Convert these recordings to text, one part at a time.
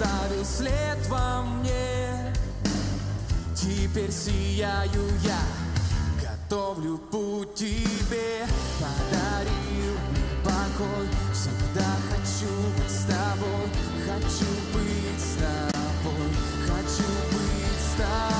оставил след во мне. Теперь сияю я, готовлю путь тебе, подарил мне покой. Всегда хочу быть с тобой, хочу быть с тобой, хочу быть с тобой.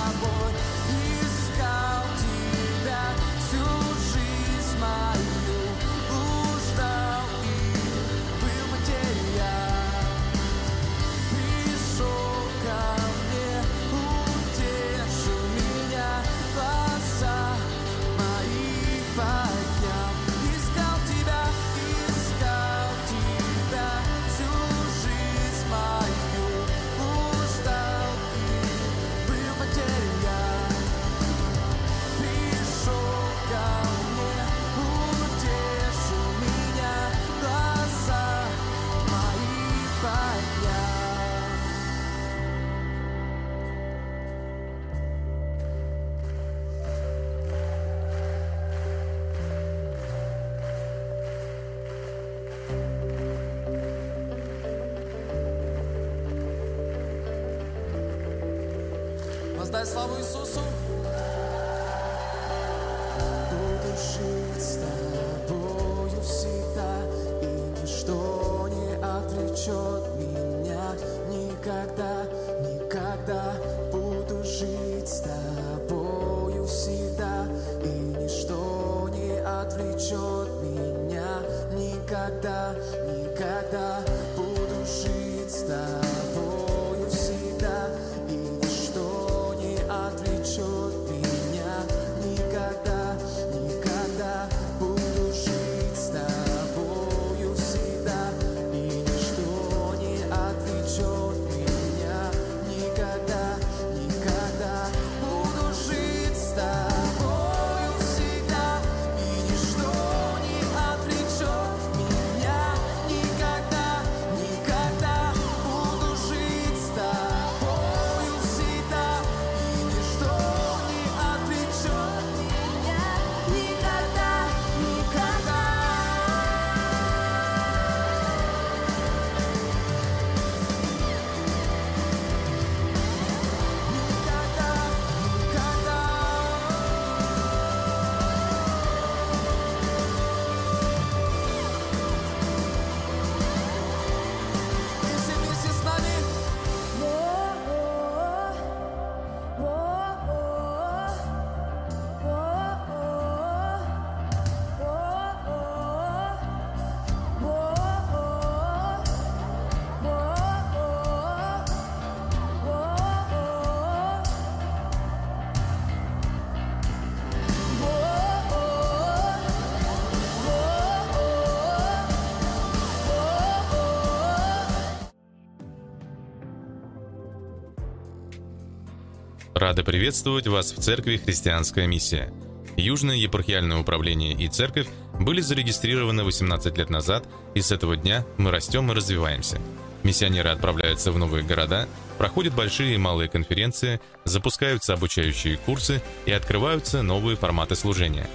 Рады приветствовать вас в церкви «Христианская миссия». Южное епархиальное управление и церковь были зарегистрированы 18 лет назад, и с этого дня мы растем и развиваемся. Миссионеры отправляются в новые города, проходят большие и малые конференции, запускаются обучающие курсы и открываются новые форматы служения.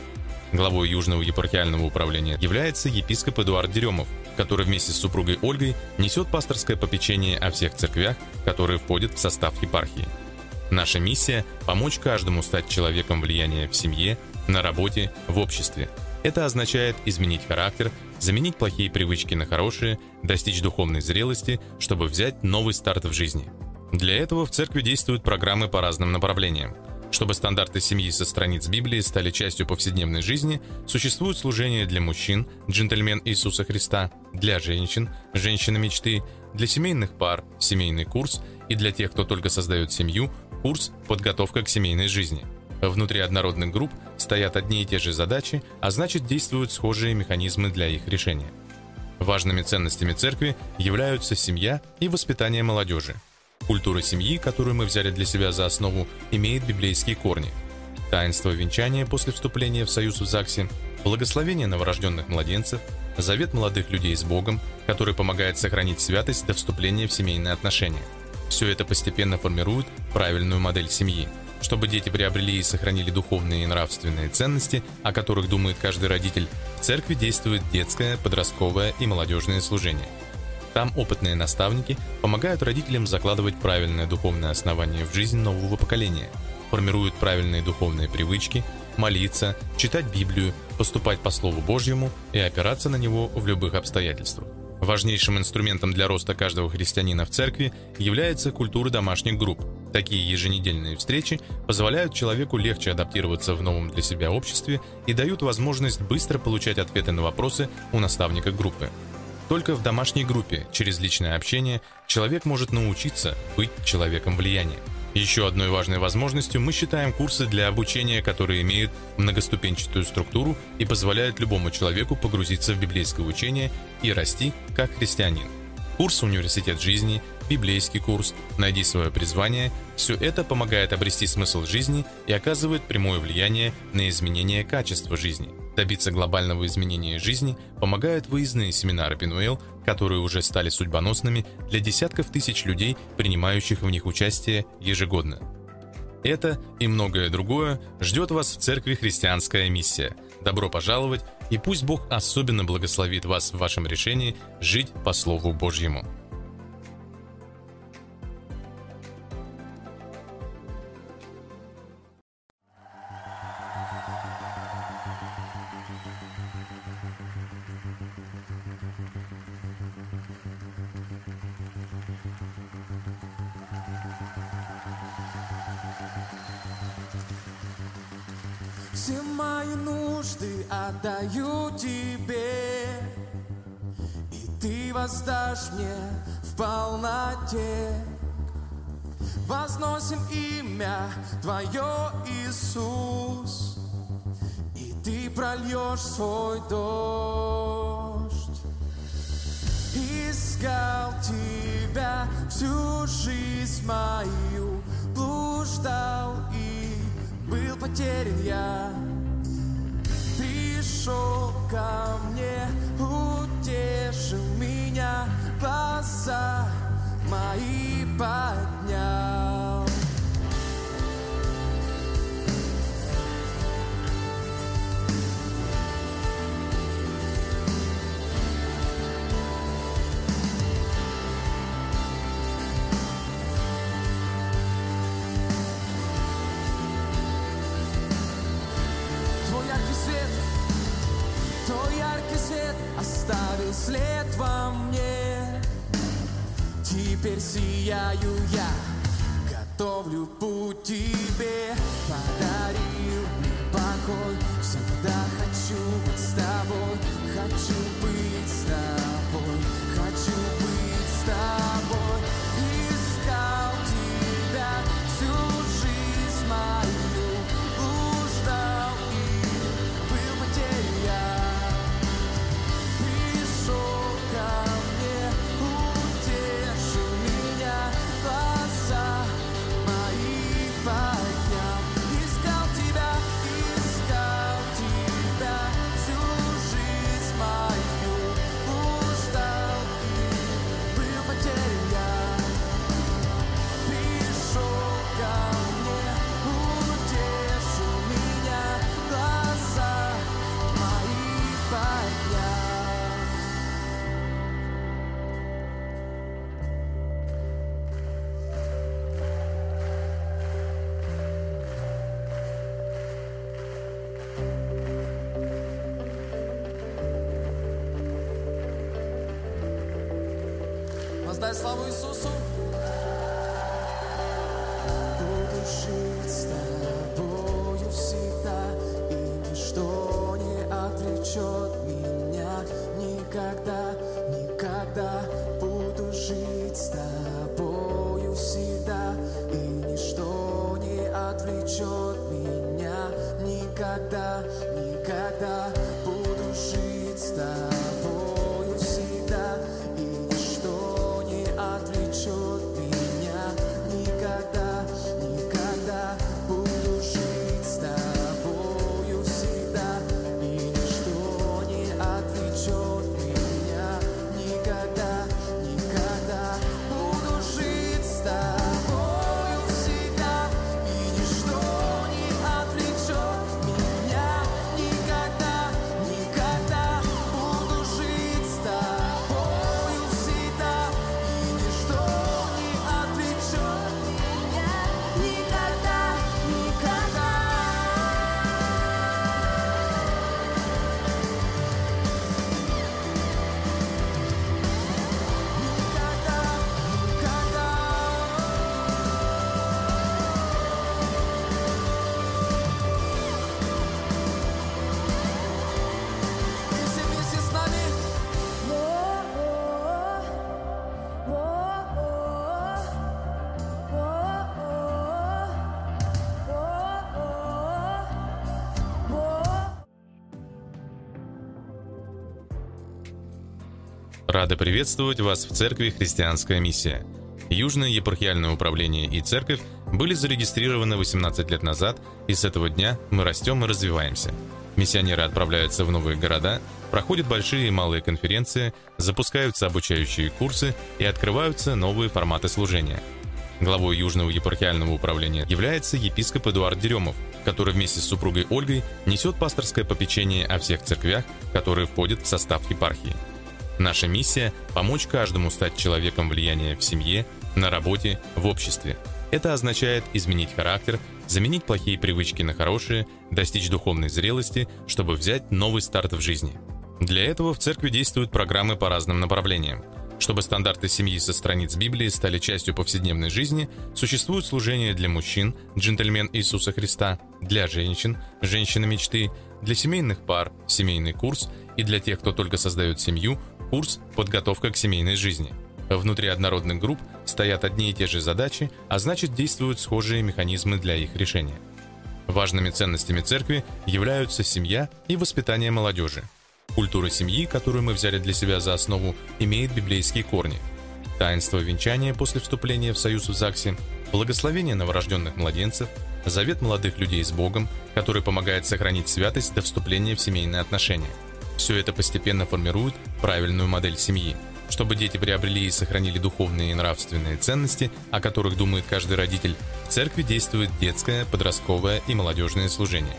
Главой Южного епархиального управления является епископ Эдуард Деремов, который вместе с супругой Ольгой несет пасторское попечение о всех церквях, которые входят в состав епархии. Наша миссия – помочь каждому стать человеком влияния в семье, на работе, в обществе. Это означает изменить характер, заменить плохие привычки на хорошие, достичь духовной зрелости, чтобы взять новый старт в жизни. Для этого в церкви действуют программы по разным направлениям. Чтобы стандарты семьи со страниц Библии стали частью повседневной жизни, существуют служения для мужчин, джентльмен Иисуса Христа, для женщин, женщина мечты, для семейных пар, семейный курс и для тех, кто только создает семью, курс «Подготовка к семейной жизни». Внутри однородных групп стоят одни и те же задачи, а значит действуют схожие механизмы для их решения. Важными ценностями церкви являются семья и воспитание молодежи. Культура семьи, которую мы взяли для себя за основу, имеет библейские корни. Таинство венчания после вступления в союз в ЗАГСе, благословение новорожденных младенцев, завет молодых людей с Богом, который помогает сохранить святость до вступления в семейные отношения. Все это постепенно формирует правильную модель семьи. Чтобы дети приобрели и сохранили духовные и нравственные ценности, о которых думает каждый родитель, в церкви действует детское, подростковое и молодежное служение. Там опытные наставники помогают родителям закладывать правильное духовное основание в жизнь нового поколения, формируют правильные духовные привычки, молиться, читать Библию, поступать по Слову Божьему и опираться на него в любых обстоятельствах. Важнейшим инструментом для роста каждого христианина в церкви является культура домашних групп. Такие еженедельные встречи позволяют человеку легче адаптироваться в новом для себя обществе и дают возможность быстро получать ответы на вопросы у наставника группы. Только в домашней группе, через личное общение, человек может научиться быть человеком влияния. Еще одной важной возможностью мы считаем курсы для обучения, которые имеют многоступенчатую структуру и позволяют любому человеку погрузиться в библейское учение и расти как христианин. Курс «Университет жизни», библейский курс «Найди свое призвание» – все это помогает обрести смысл жизни и оказывает прямое влияние на изменение качества жизни – Добиться глобального изменения жизни помогают выездные семинары Пинуэл, которые уже стали судьбоносными для десятков тысяч людей, принимающих в них участие ежегодно. Это и многое другое ждет вас в церкви «Христианская миссия». Добро пожаловать, и пусть Бог особенно благословит вас в вашем решении жить по Слову Божьему. Мои нужды отдаю тебе. И ты воздашь мне в полноте. Возносим имя Твое, Иисус. И ты прольешь свой дождь. Искал тебя всю жизнь мою Блуждал и был потерян я Пришел ко мне, утешил меня Глаза мои поднял во мне. Теперь сияю я, готовлю путь тебе, подарил мне покой. Всегда хочу быть с тобой, хочу быть с тобой, хочу быть с тобой. Воздай славу Иисусу. Рады приветствовать вас в Церкви «Христианская миссия». Южное епархиальное управление и церковь были зарегистрированы 18 лет назад, и с этого дня мы растем и развиваемся. Миссионеры отправляются в новые города, проходят большие и малые конференции, запускаются обучающие курсы и открываются новые форматы служения. Главой Южного епархиального управления является епископ Эдуард Деремов, который вместе с супругой Ольгой несет пасторское попечение о всех церквях, которые входят в состав епархии. Наша миссия – помочь каждому стать человеком влияния в семье, на работе, в обществе. Это означает изменить характер, заменить плохие привычки на хорошие, достичь духовной зрелости, чтобы взять новый старт в жизни. Для этого в церкви действуют программы по разным направлениям. Чтобы стандарты семьи со страниц Библии стали частью повседневной жизни, существуют служения для мужчин, джентльмен Иисуса Христа, для женщин, женщины мечты, для семейных пар, семейный курс и для тех, кто только создает семью, Курс «Подготовка к семейной жизни». Внутри однородных групп стоят одни и те же задачи, а значит действуют схожие механизмы для их решения. Важными ценностями церкви являются семья и воспитание молодежи. Культура семьи, которую мы взяли для себя за основу, имеет библейские корни. Таинство венчания после вступления в союз в ЗАГСе, благословение новорожденных младенцев, завет молодых людей с Богом, который помогает сохранить святость до вступления в семейные отношения – все это постепенно формирует правильную модель семьи. Чтобы дети приобрели и сохранили духовные и нравственные ценности, о которых думает каждый родитель, в церкви действует детское, подростковое и молодежное служение.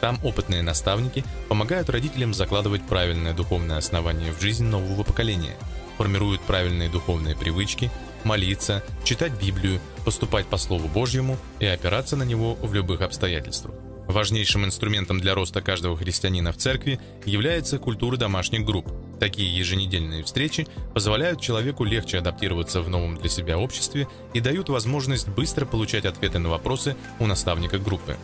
Там опытные наставники помогают родителям закладывать правильное духовное основание в жизнь нового поколения, формируют правильные духовные привычки, молиться, читать Библию, поступать по Слову Божьему и опираться на него в любых обстоятельствах. Важнейшим инструментом для роста каждого христианина в церкви является культура домашних групп. Такие еженедельные встречи позволяют человеку легче адаптироваться в новом для себя обществе и дают возможность быстро получать ответы на вопросы у наставника группы.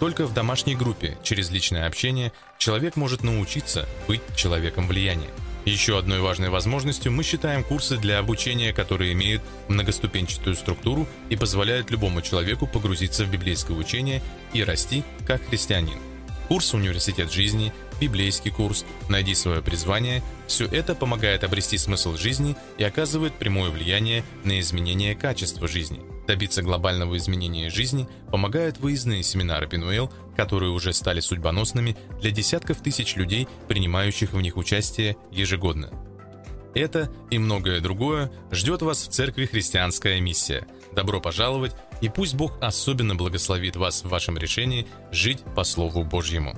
Только в домашней группе, через личное общение, человек может научиться быть человеком влияния. Еще одной важной возможностью мы считаем курсы для обучения, которые имеют многоступенчатую структуру и позволяют любому человеку погрузиться в библейское учение и расти как христианин. Курс «Университет жизни», библейский курс «Найди свое призвание» – все это помогает обрести смысл жизни и оказывает прямое влияние на изменение качества жизни – Добиться глобального изменения жизни помогают выездные семинары Пинуэл, которые уже стали судьбоносными для десятков тысяч людей, принимающих в них участие ежегодно. Это и многое другое ждет вас в церкви «Христианская миссия». Добро пожаловать, и пусть Бог особенно благословит вас в вашем решении жить по Слову Божьему.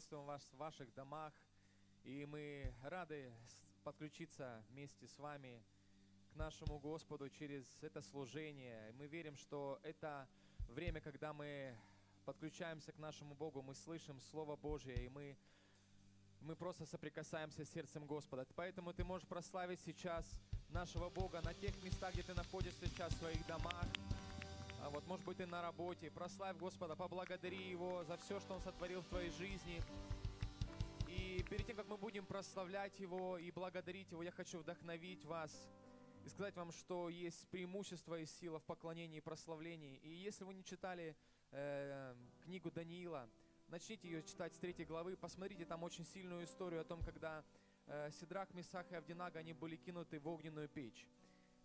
Приветствуем вас в ваших домах, и мы рады подключиться вместе с вами к нашему Господу через это служение. Мы верим, что это время, когда мы подключаемся к нашему Богу, мы слышим Слово Божье, и мы, мы просто соприкасаемся с сердцем Господа. Поэтому ты можешь прославить сейчас нашего Бога на тех местах, где ты находишься сейчас в своих домах. А вот, может быть, ты на работе. Прославь Господа, поблагодари Его за все, что Он сотворил в твоей жизни. И перед тем, как мы будем прославлять Его и благодарить Его, я хочу вдохновить вас и сказать вам, что есть преимущество и сила в поклонении и прославлении. И если вы не читали э, книгу Даниила, начните ее читать с третьей главы, посмотрите там очень сильную историю о том, когда э, Сидрах, Месах и Авдинага, они были кинуты в огненную печь.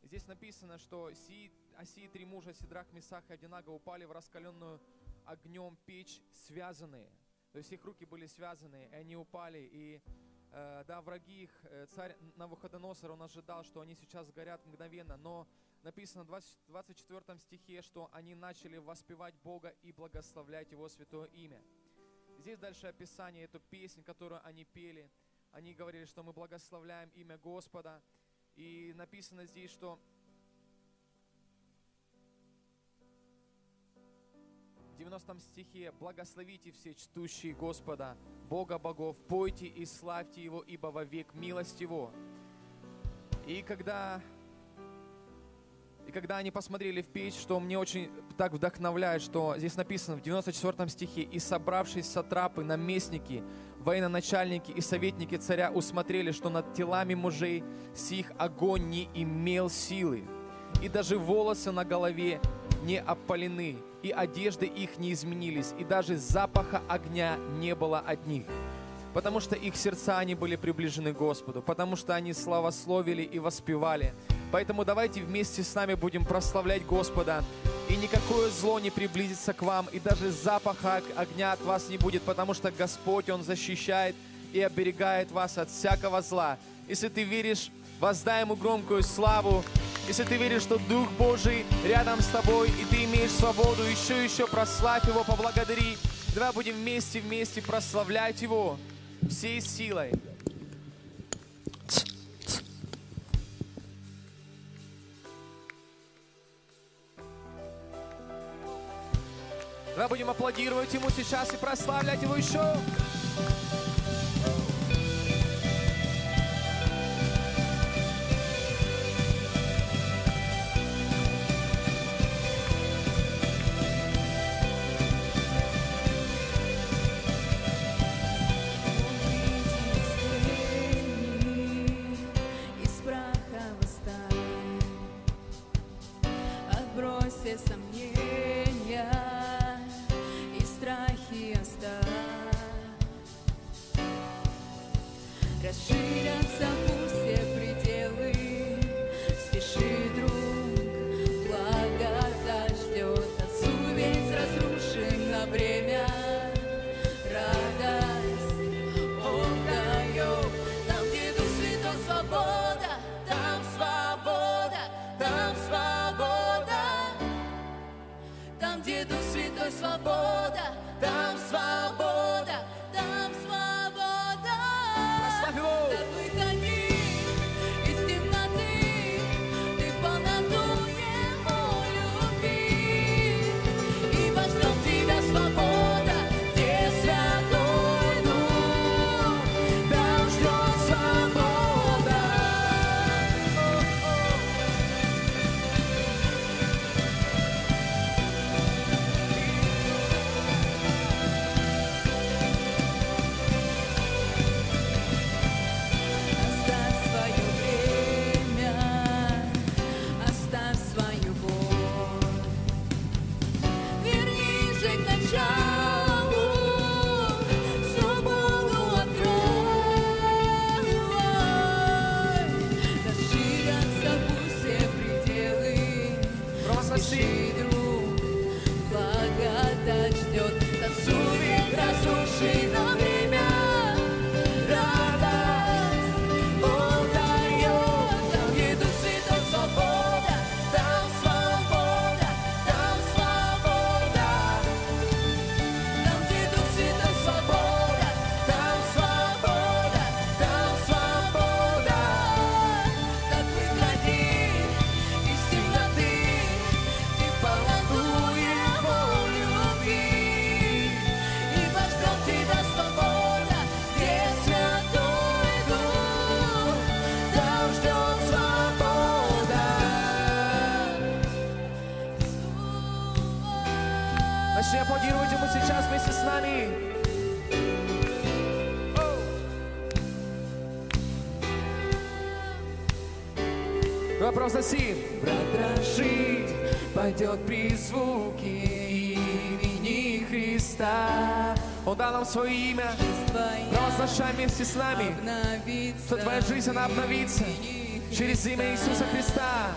Здесь написано, что сии, сии три мужа, Сидрах, Месах и Авдинага, упали в раскаленную огнем печь связанные. То есть их руки были связаны, и они упали, и Э, да, враги их, э, царь Навуходоносор, он ожидал, что они сейчас сгорят мгновенно, но написано в 24 стихе, что они начали воспевать Бога и благословлять Его святое имя. Здесь дальше описание, эту песнь, которую они пели. Они говорили, что мы благословляем имя Господа. И написано здесь, что в 90 стихе «Благословите все чтущие Господа, Бога богов, пойте и славьте Его, ибо вовек милость Его». И когда, и когда они посмотрели в печь, что мне очень так вдохновляет, что здесь написано в 94 стихе «И собравшись сатрапы, наместники, военачальники и советники царя усмотрели, что над телами мужей сих огонь не имел силы, и даже волосы на голове не опалены, и одежды их не изменились, и даже запаха огня не было от них. Потому что их сердца они были приближены Господу, потому что они славословили и воспевали. Поэтому давайте вместе с нами будем прославлять Господа, и никакое зло не приблизится к вам, и даже запаха огня от вас не будет, потому что Господь, Он защищает и оберегает вас от всякого зла. Если ты веришь, воздай Ему громкую славу, если ты веришь, что Дух Божий рядом с тобой, и ты имеешь свободу, еще еще прославь Его, поблагодари. Давай будем вместе, вместе прославлять Его всей силой. Давай будем аплодировать Ему сейчас и прославлять Его еще. Нам свое имя. Провозглашай вместе с нами, что твоя жизнь, она обновится через имя Иисуса Христа.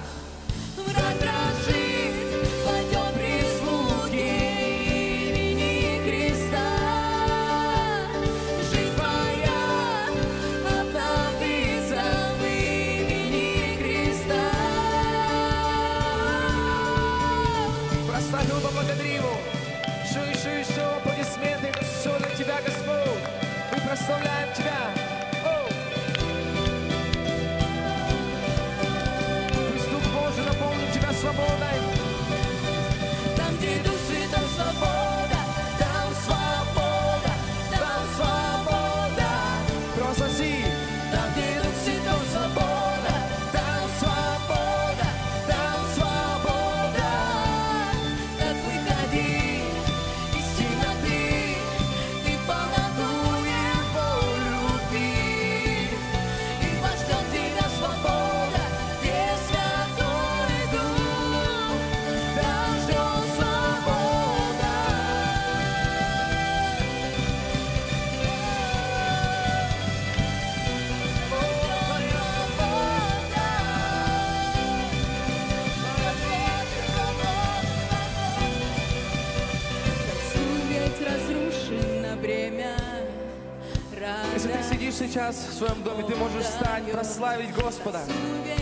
Сейчас в своем доме, ты можешь встать, прославить Господа.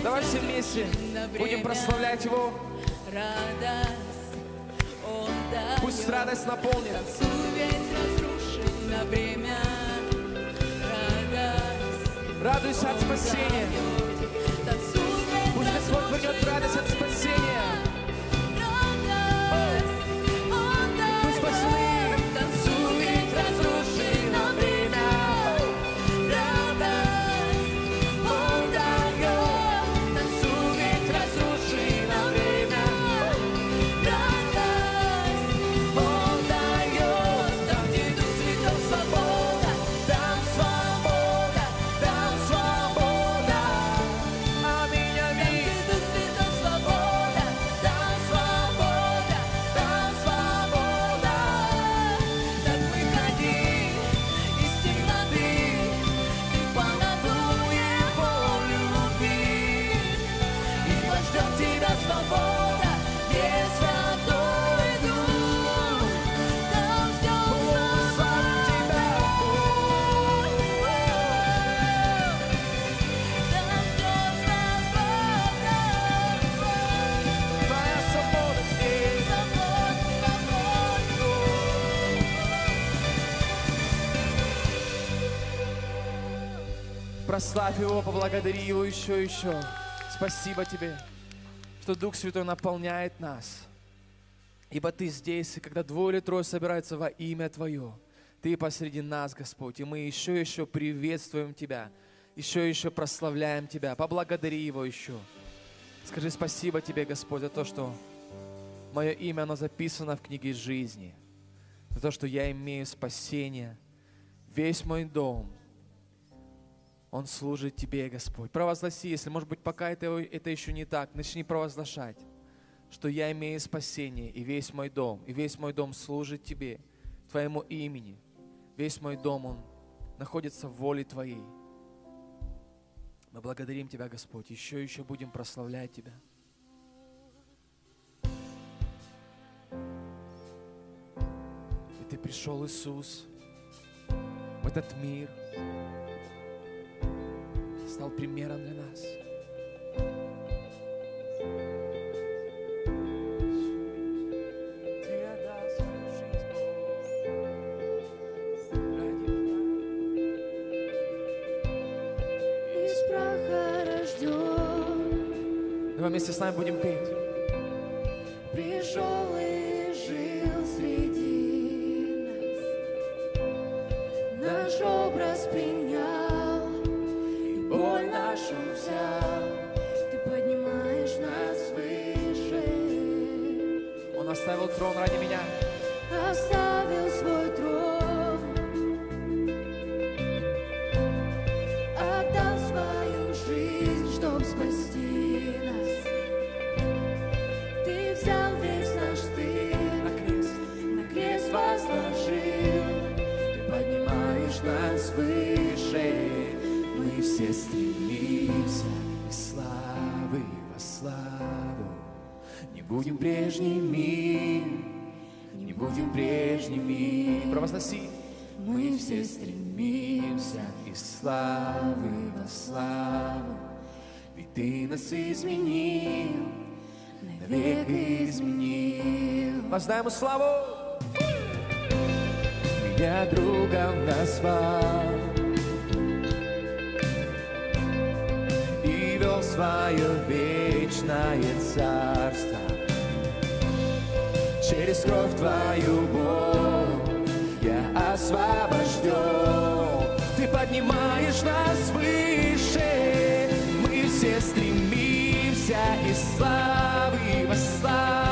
Давай все вместе будем прославлять Его. Пусть радость наполнит. Радуйся от спасения. Пусть Господь вернет радость от спасения. Прославь Его, поблагодари Его еще, еще. Спасибо Тебе, что Дух Святой наполняет нас. Ибо Ты здесь, и когда двое или трое собираются во имя Твое, Ты посреди нас, Господь, и мы еще, еще приветствуем Тебя, еще, еще прославляем Тебя. Поблагодари Его еще. Скажи спасибо Тебе, Господь, за то, что мое имя, оно записано в книге жизни, за то, что я имею спасение. Весь мой дом, он служит Тебе, Господь. Провозгласи, если, может быть, пока это, это еще не так, начни провозглашать, что я имею спасение, и весь мой дом, и весь мой дом служит Тебе, Твоему имени. Весь мой дом, он находится в воле Твоей. Мы благодарим Тебя, Господь. Еще еще будем прославлять Тебя. И Ты пришел, Иисус, в этот мир, стал примером для нас. Давай вместе с нами будем петь. Оставил трон ради меня. оставил будем прежними, не будем прежними. Провозноси. Мы все стремимся из славы во славу. Ведь ты нас изменил, навек изменил. Воздай ему славу! Меня другом назвал И вел свое вечное царство Через кровь твою боль я освобожден. Ты поднимаешь нас выше. Мы все стремимся из славы во славу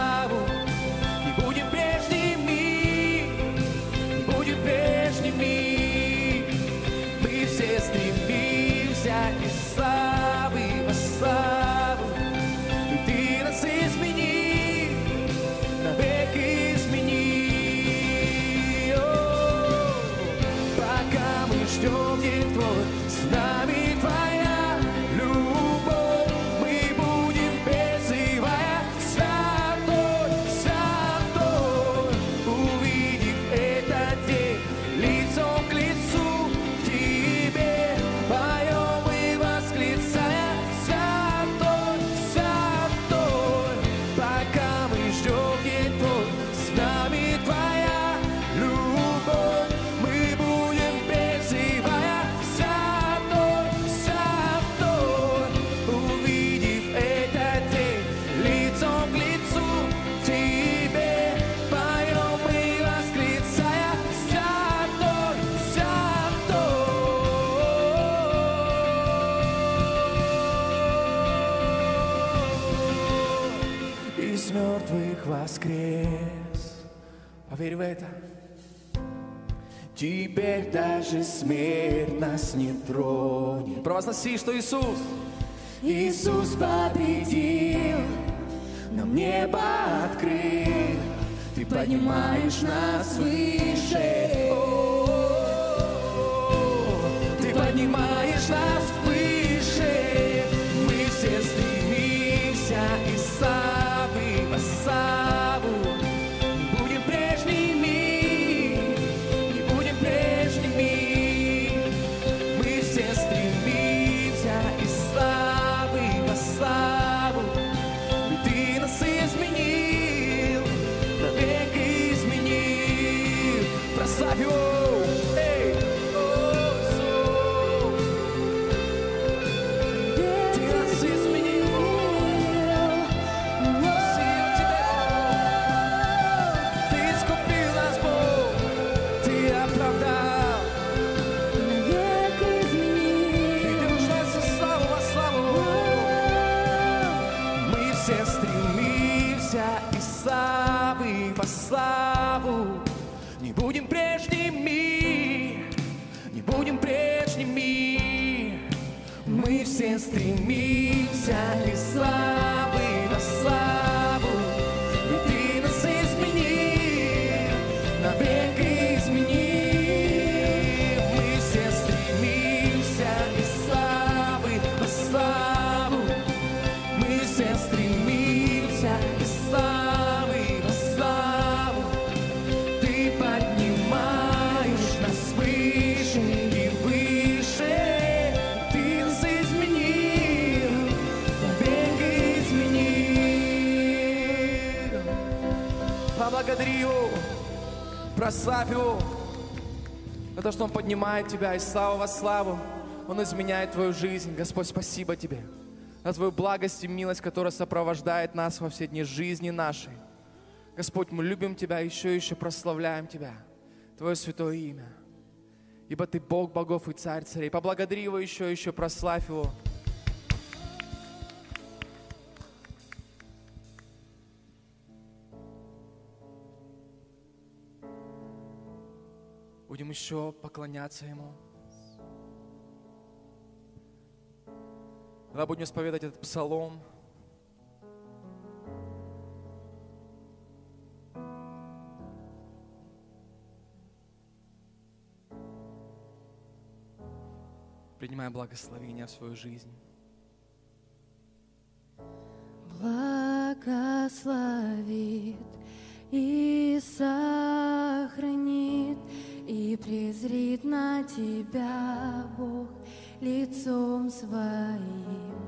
Поверь в это. Теперь даже смерть нас не тронет. Провозноси, что Иисус, Иисус победил, нам небо открыл. Ты поднимаешь нас выше. Прославь его за то, что он поднимает тебя из славы во славу. Он изменяет твою жизнь. Господь, спасибо тебе за твою благость и милость, которая сопровождает нас во все дни жизни нашей. Господь, мы любим Тебя, еще и еще прославляем Тебя, Твое святое имя. Ибо Ты Бог богов и Царь царей. Поблагодари Его еще и еще, прославь Его. Будем еще поклоняться Ему. Когда будем исповедовать этот псалом, принимая благословение в свою жизнь. Благословит Иисус. Презрит на тебя Бог лицом своим.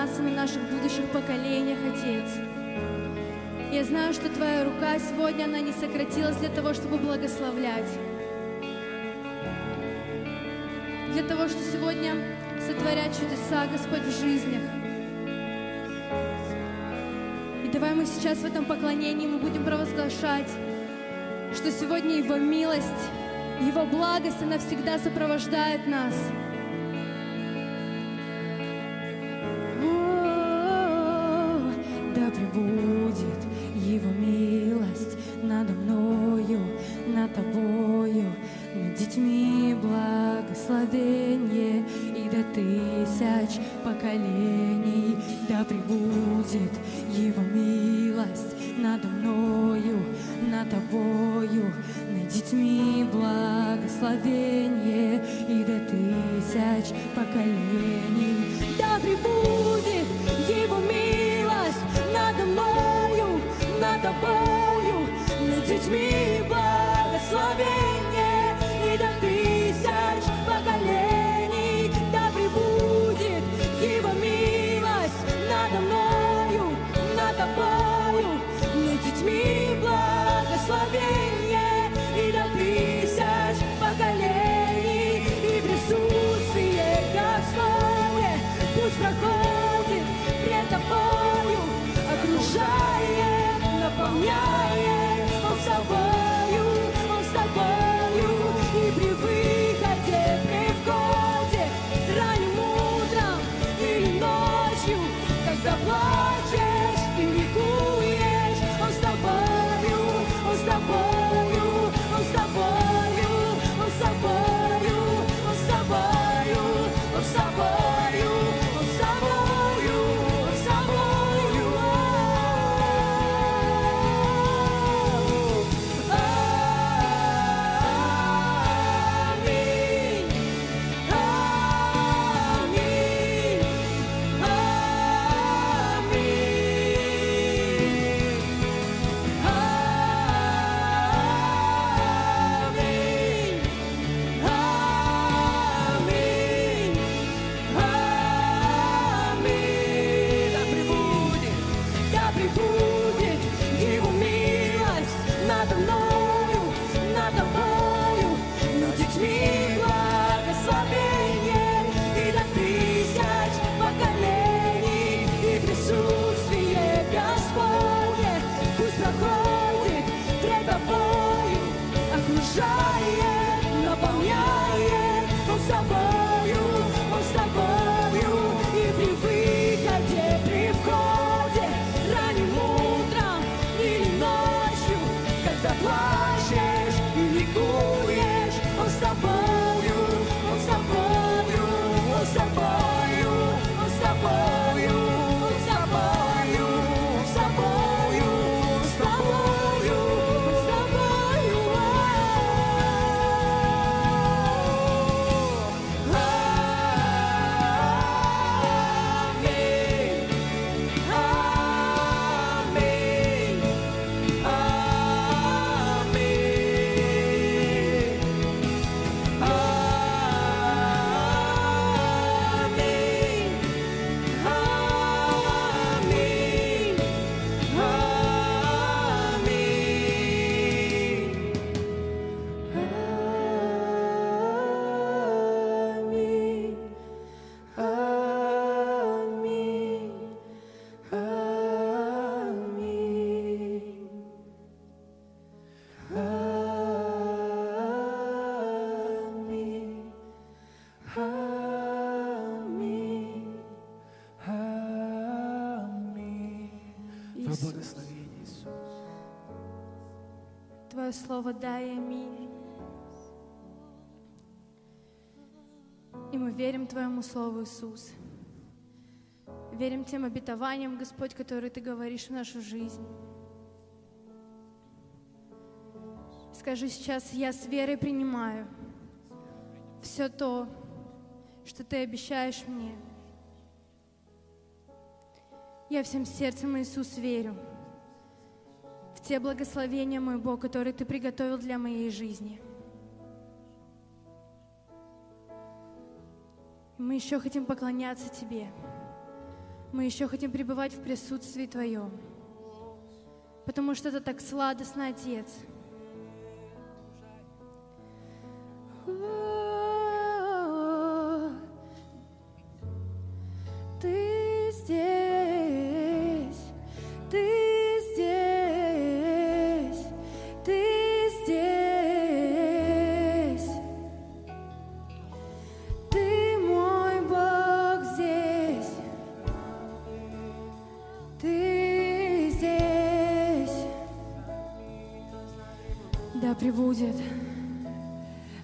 нас и на наших будущих поколениях, Отец. Я знаю, что Твоя рука сегодня, она не сократилась для того, чтобы благословлять. Для того, что сегодня сотворять чудеса, Господь, в жизнях. И давай мы сейчас в этом поклонении мы будем провозглашать, что сегодня Его милость, Его благость, она всегда сопровождает нас. детьми благословения. И «аминь». И мы верим Твоему Слову, Иисус. Верим тем обетованиям, Господь, которые Ты говоришь в нашу жизнь. Скажи сейчас, я с верой принимаю все то, что Ты обещаешь мне. Я всем сердцем, Иисус, верю в те благословения, мой Бог, которые Ты приготовил для моей жизни. Мы еще хотим поклоняться Тебе. Мы еще хотим пребывать в присутствии Твоем. Потому что это так сладостно, Отец. Ты здесь, Ты пребудет,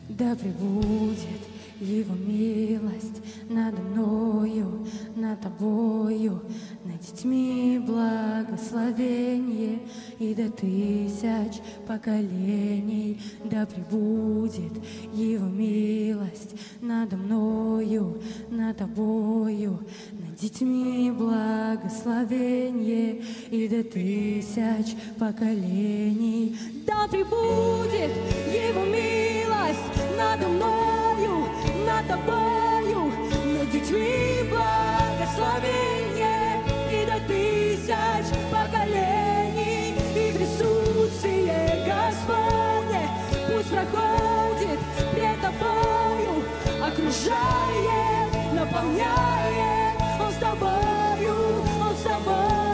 да пребудет Его милость надо мною, над тобою, над детьми благословение и до тысяч поколений. Да пребудет Его милость надо мною, над тобою, над детьми благословение и до тысяч поколений. Да пребудет Его милость надо мною, над тобою, над детьми благословение и до тысяч поколений проходит пред тобою, окружает, наполняет. Он с тобою, Он с тобою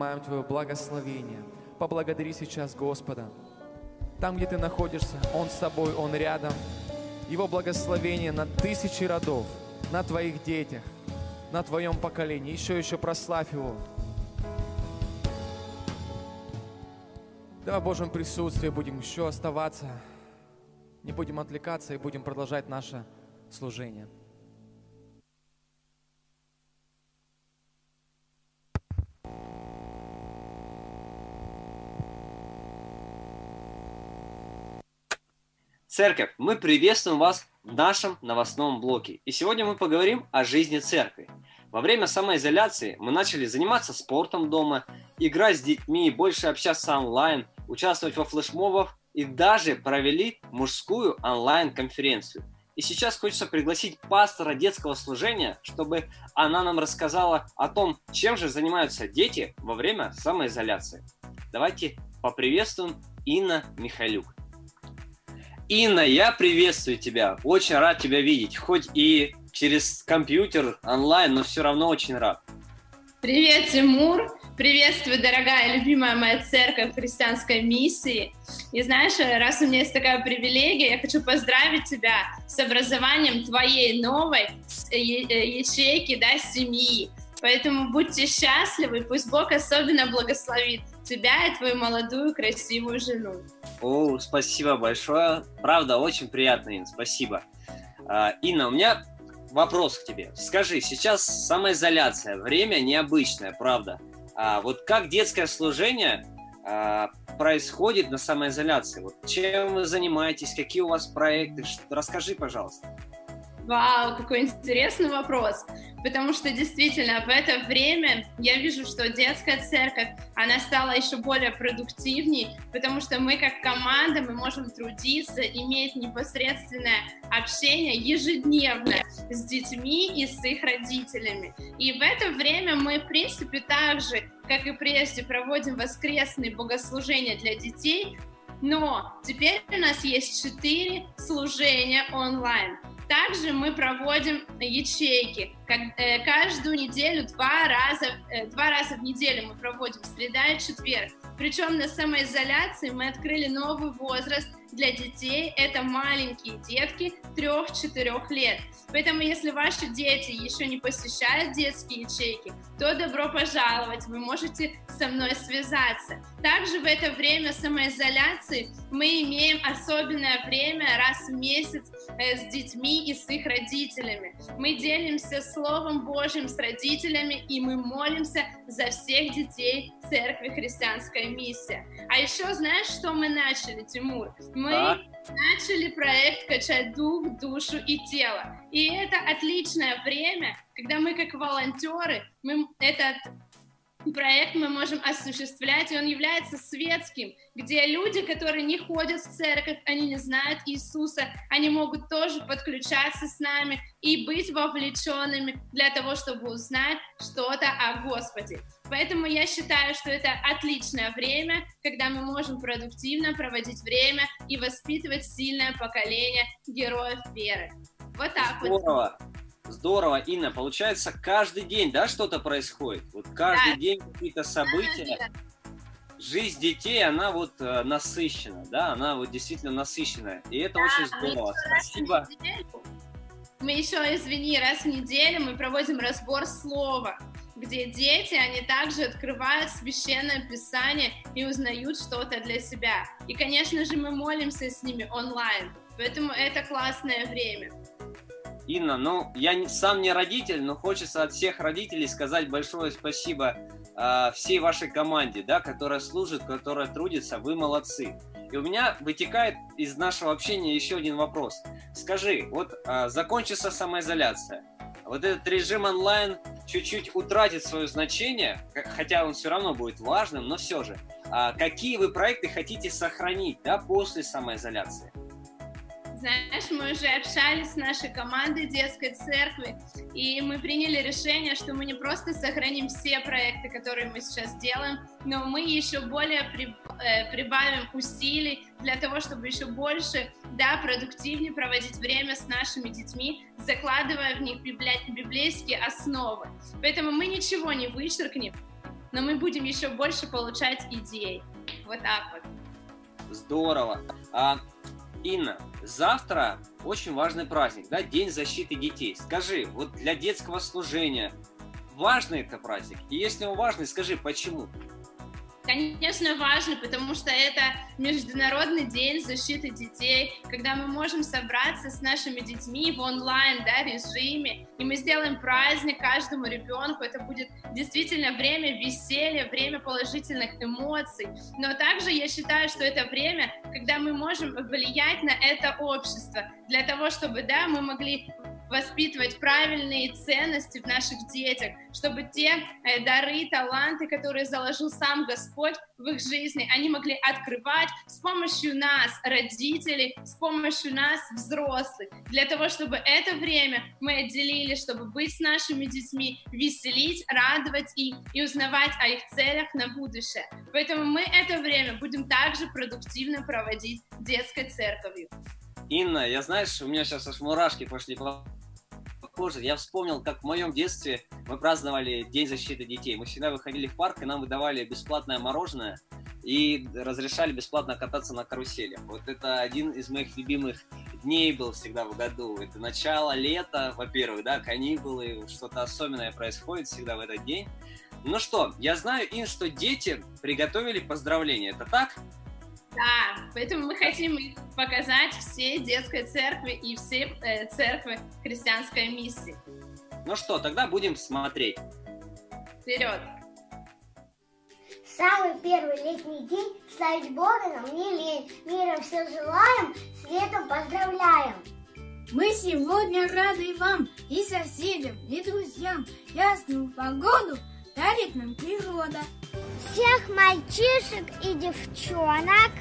принимаем Твое благословение. Поблагодари сейчас Господа. Там, где ты находишься, Он с тобой, Он рядом. Его благословение на тысячи родов, на твоих детях, на твоем поколении. Еще, еще прославь Его. Давай в Божьем присутствии будем еще оставаться, не будем отвлекаться и будем продолжать наше служение. Церковь, мы приветствуем вас в нашем новостном блоке. И сегодня мы поговорим о жизни церкви. Во время самоизоляции мы начали заниматься спортом дома, играть с детьми, больше общаться онлайн, участвовать во флешмобах и даже провели мужскую онлайн-конференцию. И сейчас хочется пригласить пастора детского служения, чтобы она нам рассказала о том, чем же занимаются дети во время самоизоляции. Давайте поприветствуем Инна Михайлюк. Инна, я приветствую тебя. Очень рад тебя видеть. Хоть и через компьютер онлайн, но все равно очень рад. Привет, Тимур. Приветствую, дорогая, любимая моя церковь христианской миссии. И знаешь, раз у меня есть такая привилегия, я хочу поздравить тебя с образованием твоей новой э, ячейки, да, семьи. Поэтому будьте счастливы, пусть Бог особенно благословит тебя и твою молодую красивую жену. О, спасибо большое. Правда, очень приятно, Инна, спасибо. А, Инна, у меня вопрос к тебе. Скажи, сейчас самоизоляция, время необычное, правда? А вот как детское служение а, происходит на самоизоляции? Вот чем вы занимаетесь, какие у вас проекты? Расскажи, пожалуйста. Вау, какой интересный вопрос. Потому что действительно в это время я вижу, что детская церковь, она стала еще более продуктивней, потому что мы как команда, мы можем трудиться, иметь непосредственное общение ежедневно с детьми и с их родителями. И в это время мы, в принципе, так же, как и прежде, проводим воскресные богослужения для детей, но теперь у нас есть четыре служения онлайн. Также мы проводим ячейки. Э, каждую неделю, два раза, э, два раза в неделю мы проводим, среда и четверг. Причем на самоизоляции мы открыли новый возраст для детей. Это маленькие детки 3-4 лет. Поэтому, если ваши дети еще не посещают детские ячейки, то добро пожаловать, вы можете со мной связаться. Также в это время самоизоляции мы имеем особенное время раз в месяц э, с детьми и с их родителями. Мы делимся Словом Божьим с родителями, и мы молимся за всех детей Церкви Христианская Миссия. А еще знаешь, что мы начали, Тимур? Мы а? начали проект «Качать дух, душу и тело». И это отличное время, когда мы как волонтеры, мы этот проект мы можем осуществлять, и он является светским, где люди, которые не ходят в церковь, они не знают Иисуса, они могут тоже подключаться с нами и быть вовлеченными для того, чтобы узнать что-то о Господе. Поэтому я считаю, что это отличное время, когда мы можем продуктивно проводить время и воспитывать сильное поколение героев веры. Вот так Здорово. вот. Здорово, Инна. Получается, каждый день, да, что-то происходит? Вот каждый да. день какие-то события. Да, да. Жизнь детей, она вот э, насыщена, да, она вот действительно насыщенная. И это да, очень здорово. Спасибо. Мы еще, извини, раз в неделю мы проводим разбор слова, где дети, они также открывают священное писание и узнают что-то для себя. И, конечно же, мы молимся с ними онлайн, поэтому это классное время. Инна, ну, я сам не родитель, но хочется от всех родителей сказать большое спасибо э, всей вашей команде, да, которая служит, которая трудится, вы молодцы. И у меня вытекает из нашего общения еще один вопрос. Скажи, вот э, закончится самоизоляция, вот этот режим онлайн чуть-чуть утратит свое значение, хотя он все равно будет важным, но все же. А какие вы проекты хотите сохранить да, после самоизоляции? Знаешь, мы уже общались с нашей командой детской церкви, и мы приняли решение, что мы не просто сохраним все проекты, которые мы сейчас делаем, но мы еще более э, прибавим усилий для того, чтобы еще больше, да, продуктивнее проводить время с нашими детьми, закладывая в них библейские основы. Поэтому мы ничего не вычеркнем, но мы будем еще больше получать идей. Вот так вот. Здорово. А, Инна, завтра очень важный праздник, да, День защиты детей. Скажи, вот для детского служения важный это праздник? И если он важный, скажи, почему? Конечно, важно, потому что это Международный день защиты детей, когда мы можем собраться с нашими детьми в онлайн да, режиме, и мы сделаем праздник каждому ребенку. Это будет действительно время веселья, время положительных эмоций. Но также я считаю, что это время, когда мы можем влиять на это общество, для того, чтобы да, мы могли воспитывать правильные ценности в наших детях, чтобы те э, дары, таланты, которые заложил сам Господь в их жизни, они могли открывать с помощью нас, родителей, с помощью нас, взрослых, для того, чтобы это время мы отделили, чтобы быть с нашими детьми, веселить, радовать их и узнавать о их целях на будущее. Поэтому мы это время будем также продуктивно проводить детской церковью. Инна, я знаешь, у меня сейчас аж мурашки пошли по коже. Я вспомнил, как в моем детстве мы праздновали День защиты детей. Мы всегда выходили в парк, и нам выдавали бесплатное мороженое и разрешали бесплатно кататься на карусели. Вот это один из моих любимых дней был всегда в году. Это начало лета, во-первых, да, каникулы, что-то особенное происходит всегда в этот день. Ну что, я знаю, Ин, что дети приготовили поздравления. Это так? Да, поэтому мы хотим показать всей детской церкви и все э, церкви христианской миссии. Ну что, тогда будем смотреть. Вперед! Самый первый летний день славить Бога нам не лень. Миром все желаем, с летом поздравляем. Мы сегодня рады вам и соседям, и друзьям. Ясную погоду дарит нам природа всех мальчишек и девчонок,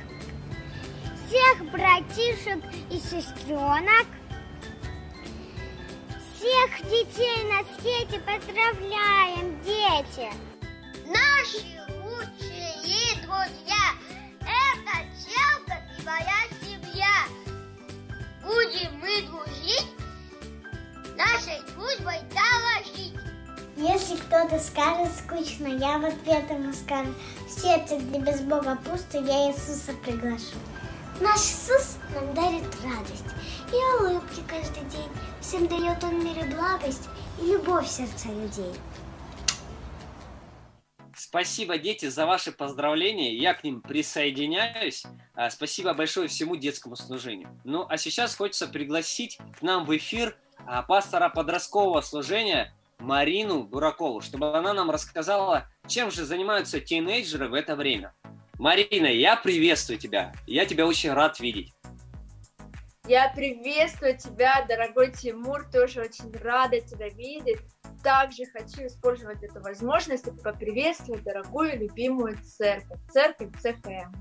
всех братишек и сестренок, всех детей на свете поздравляем, дети! Наши лучшие друзья – это Челка и моя семья. Будем мы дружить, нашей дружбой дорожить. Если кто-то скажет скучно, я в ответ ему скажу, сердце, где без Бога пусто, я Иисуса приглашу. Наш Иисус нам дарит радость и улыбки каждый день. Всем дает Он мир и благость и любовь сердца людей. Спасибо, дети, за ваши поздравления. Я к ним присоединяюсь. А, спасибо большое всему детскому служению. Ну, а сейчас хочется пригласить к нам в эфир а, пастора подросткового служения Марину Дуракову, чтобы она нам рассказала, чем же занимаются тинейджеры в это время. Марина, я приветствую тебя. Я тебя очень рад видеть. Я приветствую тебя, дорогой Тимур, тоже очень рада тебя видеть. Также хочу использовать эту возможность и поприветствовать дорогую любимую церковь, церковь ЦХМ.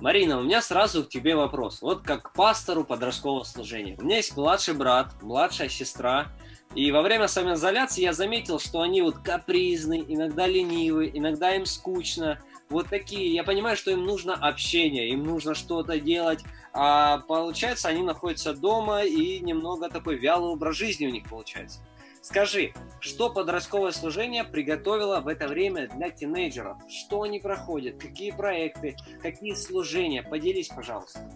Марина, у меня сразу к тебе вопрос. Вот как пастору подросткового служения. У меня есть младший брат, младшая сестра. И во время самоизоляции я заметил, что они вот капризны, иногда ленивы, иногда им скучно. Вот такие, я понимаю, что им нужно общение, им нужно что-то делать, а получается, они находятся дома и немного такой вялый образ жизни у них получается. Скажи, что подростковое служение приготовило в это время для тинейджеров? Что они проходят? Какие проекты? Какие служения? Поделись, пожалуйста.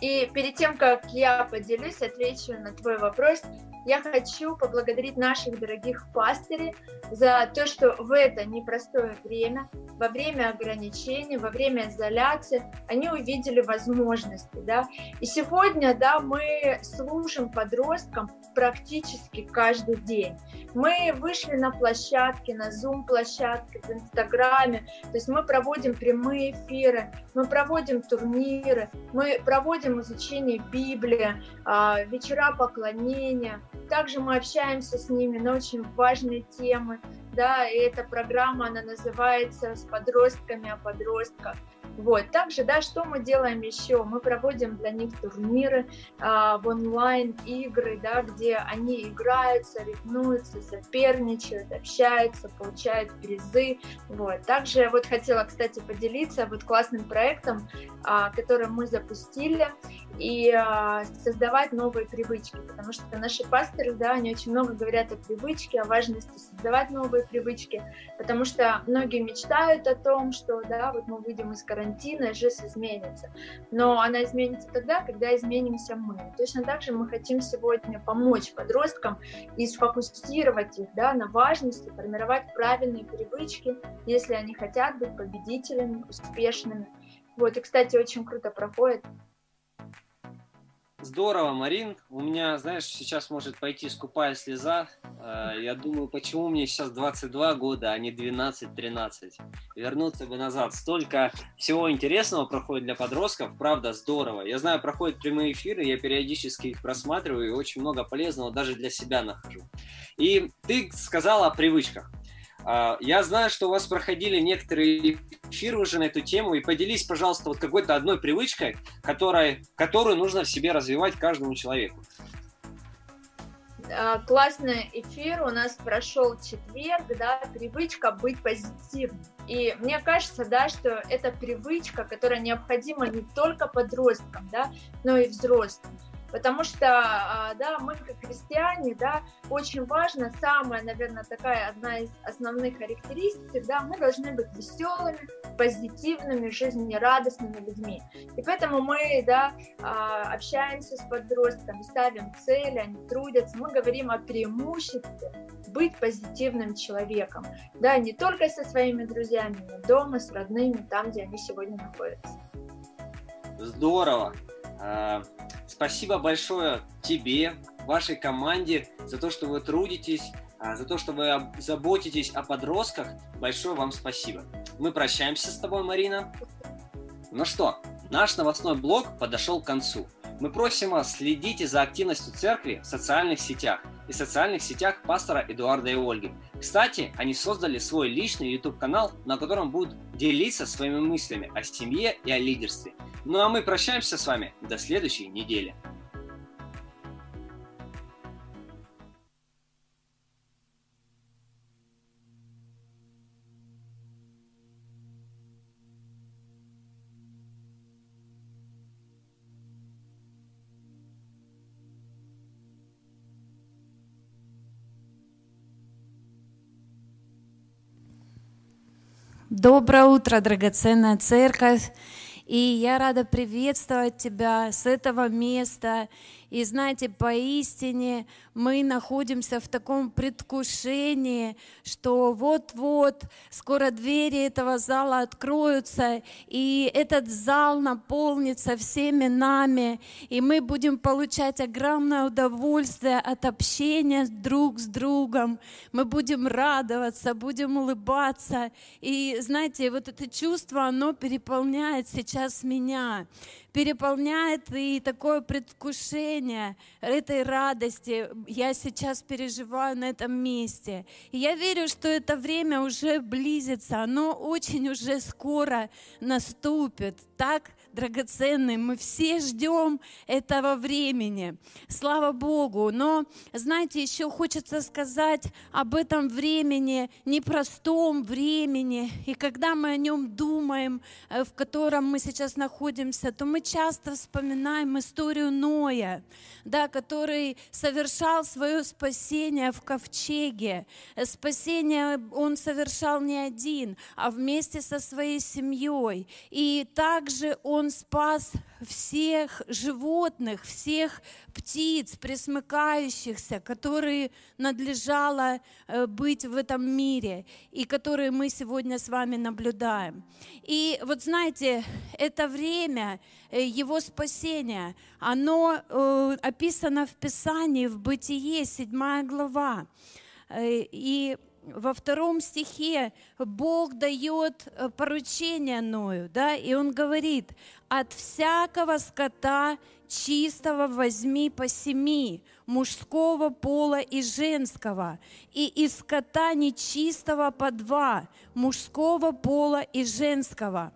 И перед тем, как я поделюсь, отвечу на твой вопрос, я хочу поблагодарить наших дорогих пастырей за то, что в это непростое время, во время ограничений, во время изоляции, они увидели возможности, да. И сегодня, да, мы служим подросткам практически каждый день. Мы вышли на площадки, на Zoom-площадке, в Инстаграме, то есть мы проводим прямые эфиры, мы проводим турниры, мы проводим изучение Библии, а, вечера поклонения, также мы общаемся с ними на очень важные темы, да, и эта программа, она называется «С подростками о подростках». Вот. Также, да, что мы делаем еще? Мы проводим для них турниры а, в онлайн-игры, да, где они играют, соревнуются, соперничают, общаются, получают призы. Вот. Также вот хотела, кстати, поделиться вот классным проектом, а, который мы запустили, и а, создавать новые привычки, потому что наши пасторы, да, они очень много говорят о привычке, о важности создавать новые привычки, потому что многие мечтают о том, что, да, вот мы выйдем из карантина, жизнь изменится, но она изменится тогда, когда изменимся мы. Точно так же мы хотим сегодня помочь подросткам и сфокусировать их, да, на важности, формировать правильные привычки, если они хотят быть победителями, успешными. Вот, и, кстати, очень круто проходит Здорово, Марин. У меня, знаешь, сейчас может пойти скупая слеза. Э, я думаю, почему мне сейчас 22 года, а не 12-13. Вернуться бы назад. Столько всего интересного проходит для подростков. Правда, здорово. Я знаю, проходят прямые эфиры, я периодически их просматриваю и очень много полезного даже для себя нахожу. И ты сказала о привычках. А, я знаю, что у вас проходили некоторые эфиры уже на эту тему, и поделись, пожалуйста, вот какой-то одной привычкой, которой, которую нужно в себе развивать каждому человеку. А, классный эфир у нас прошел четверг, да, привычка быть позитивным. И мне кажется, да, что это привычка, которая необходима не только подросткам, да, но и взрослым. Потому что, а, да, мы как христиане, да, очень важно, самая, наверное, такая одна из основных характеристик, да, мы должны быть веселыми, позитивными, жизнерадостными людьми. И поэтому мы, да, а, общаемся с подростками, ставим цели, они трудятся, мы говорим о преимуществе быть позитивным человеком, да, не только со своими друзьями, но дома, с родными, там, где они сегодня находятся. Здорово! А, спасибо большое тебе, вашей команде за то, что вы трудитесь, а, за то, что вы заботитесь о подростках. Большое вам спасибо. Мы прощаемся с тобой, Марина. Ну что, наш новостной блог подошел к концу. Мы просим вас следите за активностью церкви в социальных сетях и социальных сетях пастора Эдуарда и Ольги. Кстати, они создали свой личный YouTube-канал, на котором будут делиться своими мыслями о семье и о лидерстве. Ну а мы прощаемся с вами до следующей недели. Доброе утро, драгоценная церковь. И я рада приветствовать тебя с этого места. И знаете, поистине мы находимся в таком предвкушении, что вот-вот скоро двери этого зала откроются, и этот зал наполнится всеми нами, и мы будем получать огромное удовольствие от общения друг с другом. Мы будем радоваться, будем улыбаться. И знаете, вот это чувство, оно переполняет сейчас меня переполняет и такое предвкушение этой радости я сейчас переживаю на этом месте. И я верю, что это время уже близится, оно очень уже скоро наступит. Так драгоценный. Мы все ждем этого времени. Слава Богу. Но, знаете, еще хочется сказать об этом времени, непростом времени. И когда мы о нем думаем, э, в котором мы сейчас находимся, то мы часто вспоминаем историю Ноя, да, который совершал свое спасение в ковчеге. Спасение он совершал не один, а вместе со своей семьей. И также он он спас всех животных, всех птиц, пресмыкающихся, которые надлежало э, быть в этом мире и которые мы сегодня с вами наблюдаем. И вот знаете, это время э, его спасения, оно э, описано в Писании, в Бытие, 7 глава. И во втором стихе Бог дает э, поручение Ною, да, и он говорит, от всякого скота чистого возьми по семи, мужского пола и женского, и из скота нечистого по два, мужского пола и женского.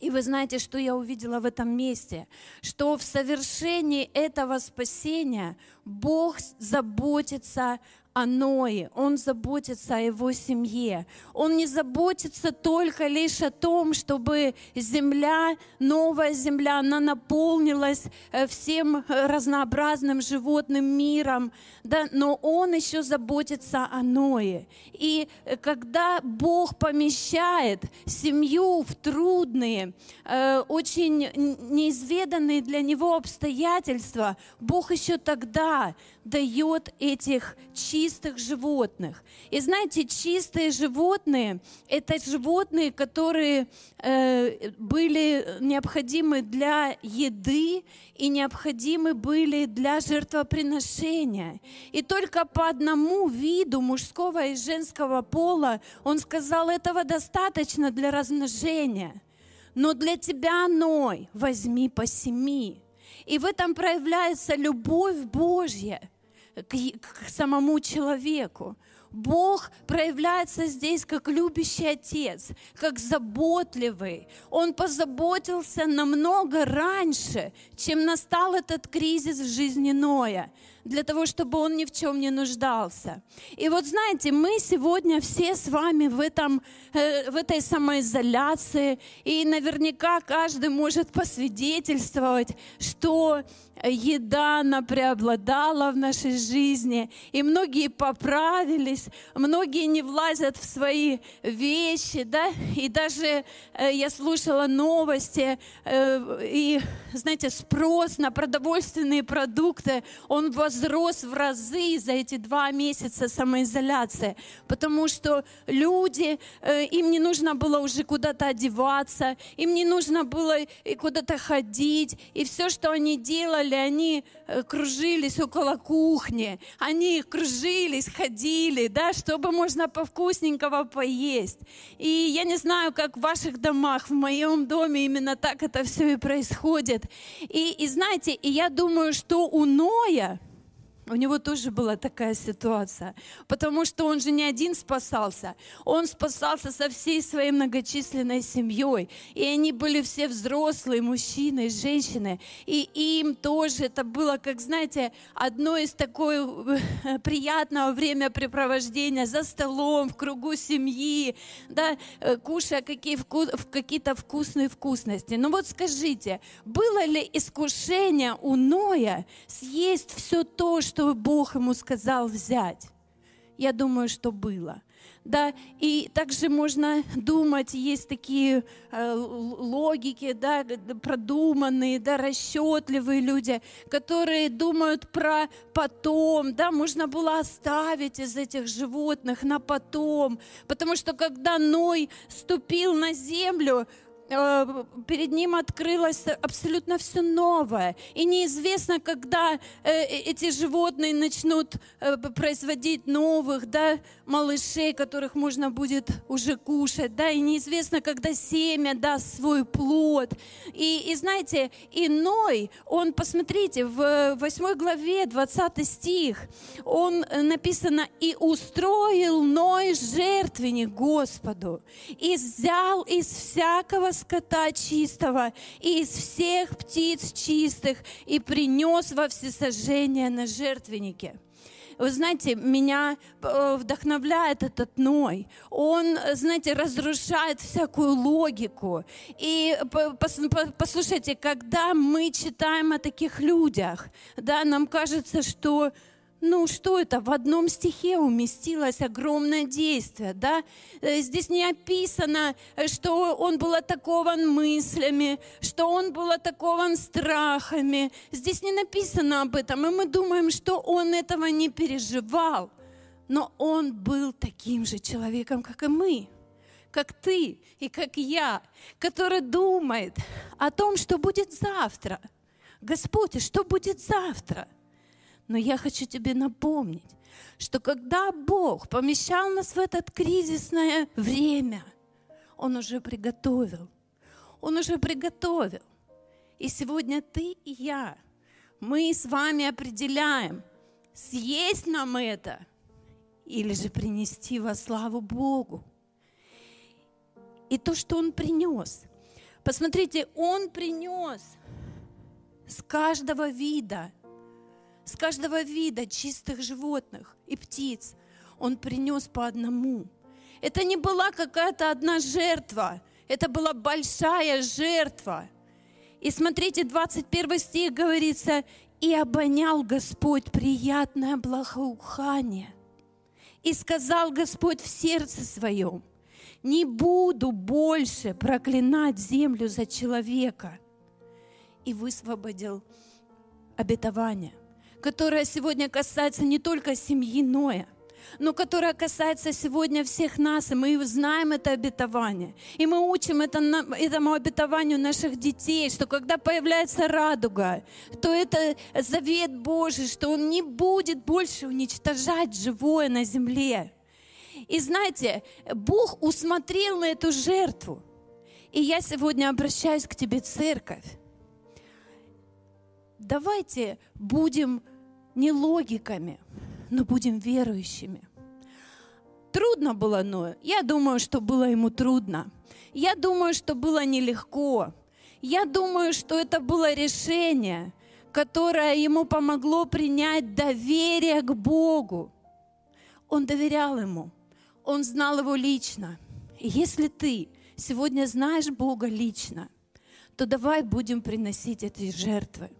И вы знаете, что я увидела в этом месте? Что в совершении этого спасения Бог заботится о Ное, он заботится о его семье. Он не заботится только лишь о том, чтобы земля, новая земля, она наполнилась э, всем разнообразным животным миром, да, но он еще заботится о Ное. И э, когда Бог помещает семью в трудные, э, очень неизведанные для него обстоятельства, Бог еще тогда дает этих чистых животных. И знаете, чистые животные – это животные, которые э, были необходимы для еды и необходимы были для жертвоприношения. И только по одному виду мужского и женского пола он сказал, этого достаточно для размножения. Но для тебя, Ной, возьми по семи. И в этом проявляется любовь Божья – к, к самому человеку. Бог проявляется здесь как любящий отец, как заботливый. Он позаботился намного раньше, чем настал этот кризис в жизни Ноя для того, чтобы он ни в чем не нуждался. И вот знаете, мы сегодня все с вами в, этом, э, в этой самоизоляции, и наверняка каждый может посвидетельствовать, что еда, она преобладала в нашей жизни, и многие поправились, многие не влазят в свои вещи, да, и даже э, я слушала новости, э, и, знаете, спрос на продовольственные продукты, он возрос в разы за эти два месяца самоизоляции, потому что люди, э, им не нужно было уже куда-то одеваться, им не нужно было куда-то ходить, и все, что они делали, они э, кружились около кухни, они кружились, ходили, да, чтобы можно повкусненького поесть. И я не знаю, как в ваших домах, в моем доме именно так это все и происходит. И, и знаете, и я думаю, что у Ноя, у него тоже была такая ситуация, потому что он же не один спасался, он спасался со всей своей многочисленной семьей, и они были все взрослые, мужчины и женщины, и им тоже это было, как знаете, одно из такой э, приятного времяпрепровождения. За столом, в кругу семьи, да, э, кушая какие вку, какие-то вкусные вкусности. Но вот скажите, было ли искушение у Ноя съесть все то, что что Бог ему сказал взять? Я думаю, что было. Да, и также можно думать, есть такие э, логики, да, продуманные, да, расчетливые люди, которые думают про потом, да, можно было оставить из этих животных на потом, потому что когда Ной ступил на землю, перед ним открылось абсолютно все новое. И неизвестно, когда э, э, эти животные начнут производить новых да, малышей, которых можно будет уже кушать. Да, и неизвестно, когда семя даст свой плод. И, и знаете, иной, он, посмотрите, в 8 главе 20 стих, он написано, «И устроил Ной жертвенник Господу, и взял из всякого скота чистого и из всех птиц чистых и принес во всесожжение на жертвеннике. Вы знаете, меня э, вдохновляет этот Ной. Он, знаете, разрушает всякую логику. И послушайте, когда мы читаем о таких людях, да, нам кажется, что ну что это, в одном стихе уместилось огромное действие, да? Э, здесь не описано, что он был атакован мыслями, что он был атакован страхами. Здесь не написано об этом, и мы думаем, что он этого не переживал. Но он был таким же человеком, как и мы, как ты и как я, который думает о том, что будет завтра. Господь, что будет завтра? Но я хочу тебе напомнить, что когда Бог помещал нас в это кризисное время, Он уже приготовил. Он уже приготовил. И сегодня ты и я, мы с вами определяем, съесть нам это или же принести во славу Богу. И то, что Он принес, Посмотрите, Он принес с каждого вида, с каждого вида чистых животных и птиц. Он принес по одному. Это не была какая-то одна жертва, это была большая жертва. И смотрите, 21 стих говорится, «И обонял Господь приятное благоухание, и сказал Господь в сердце своем, не буду больше проклинать землю за человека. И высвободил обетование, которое сегодня касается не только семьи Ноя, но которая касается сегодня всех нас, и мы знаем это обетование. И мы учим это, этому обетованию наших детей, что когда появляется радуга, то это завет Божий, что Он не будет больше уничтожать живое на земле. И знаете, Бог усмотрел на эту жертву. И я сегодня обращаюсь к тебе, церковь. Давайте будем не логиками, но будем верующими. Трудно было Ною? Я думаю, что было ему трудно. Я думаю, что было нелегко. Я думаю, что это было решение, которое ему помогло принять доверие к Богу. Он доверял ему, он знал его лично. И если ты сегодня знаешь Бога лично, то давай будем приносить эти жертвы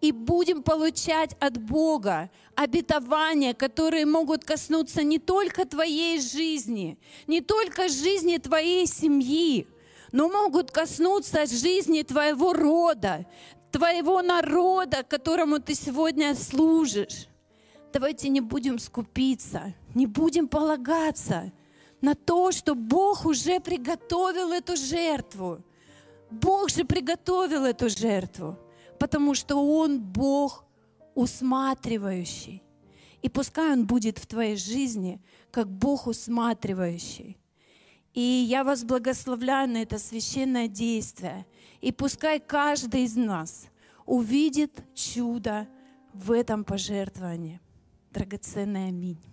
и будем получать от Бога обетования, которые могут коснуться не только твоей жизни, не только жизни твоей семьи, но могут коснуться жизни твоего рода, твоего народа, которому ты сегодня служишь. Давайте не будем скупиться, не будем полагаться на то, что Бог уже приготовил эту жертву. Бог же приготовил эту жертву потому что Он Бог усматривающий. И пускай Он будет в твоей жизни, как Бог усматривающий. И я вас благословляю на это священное действие. И пускай каждый из нас увидит чудо в этом пожертвовании. Драгоценное аминь.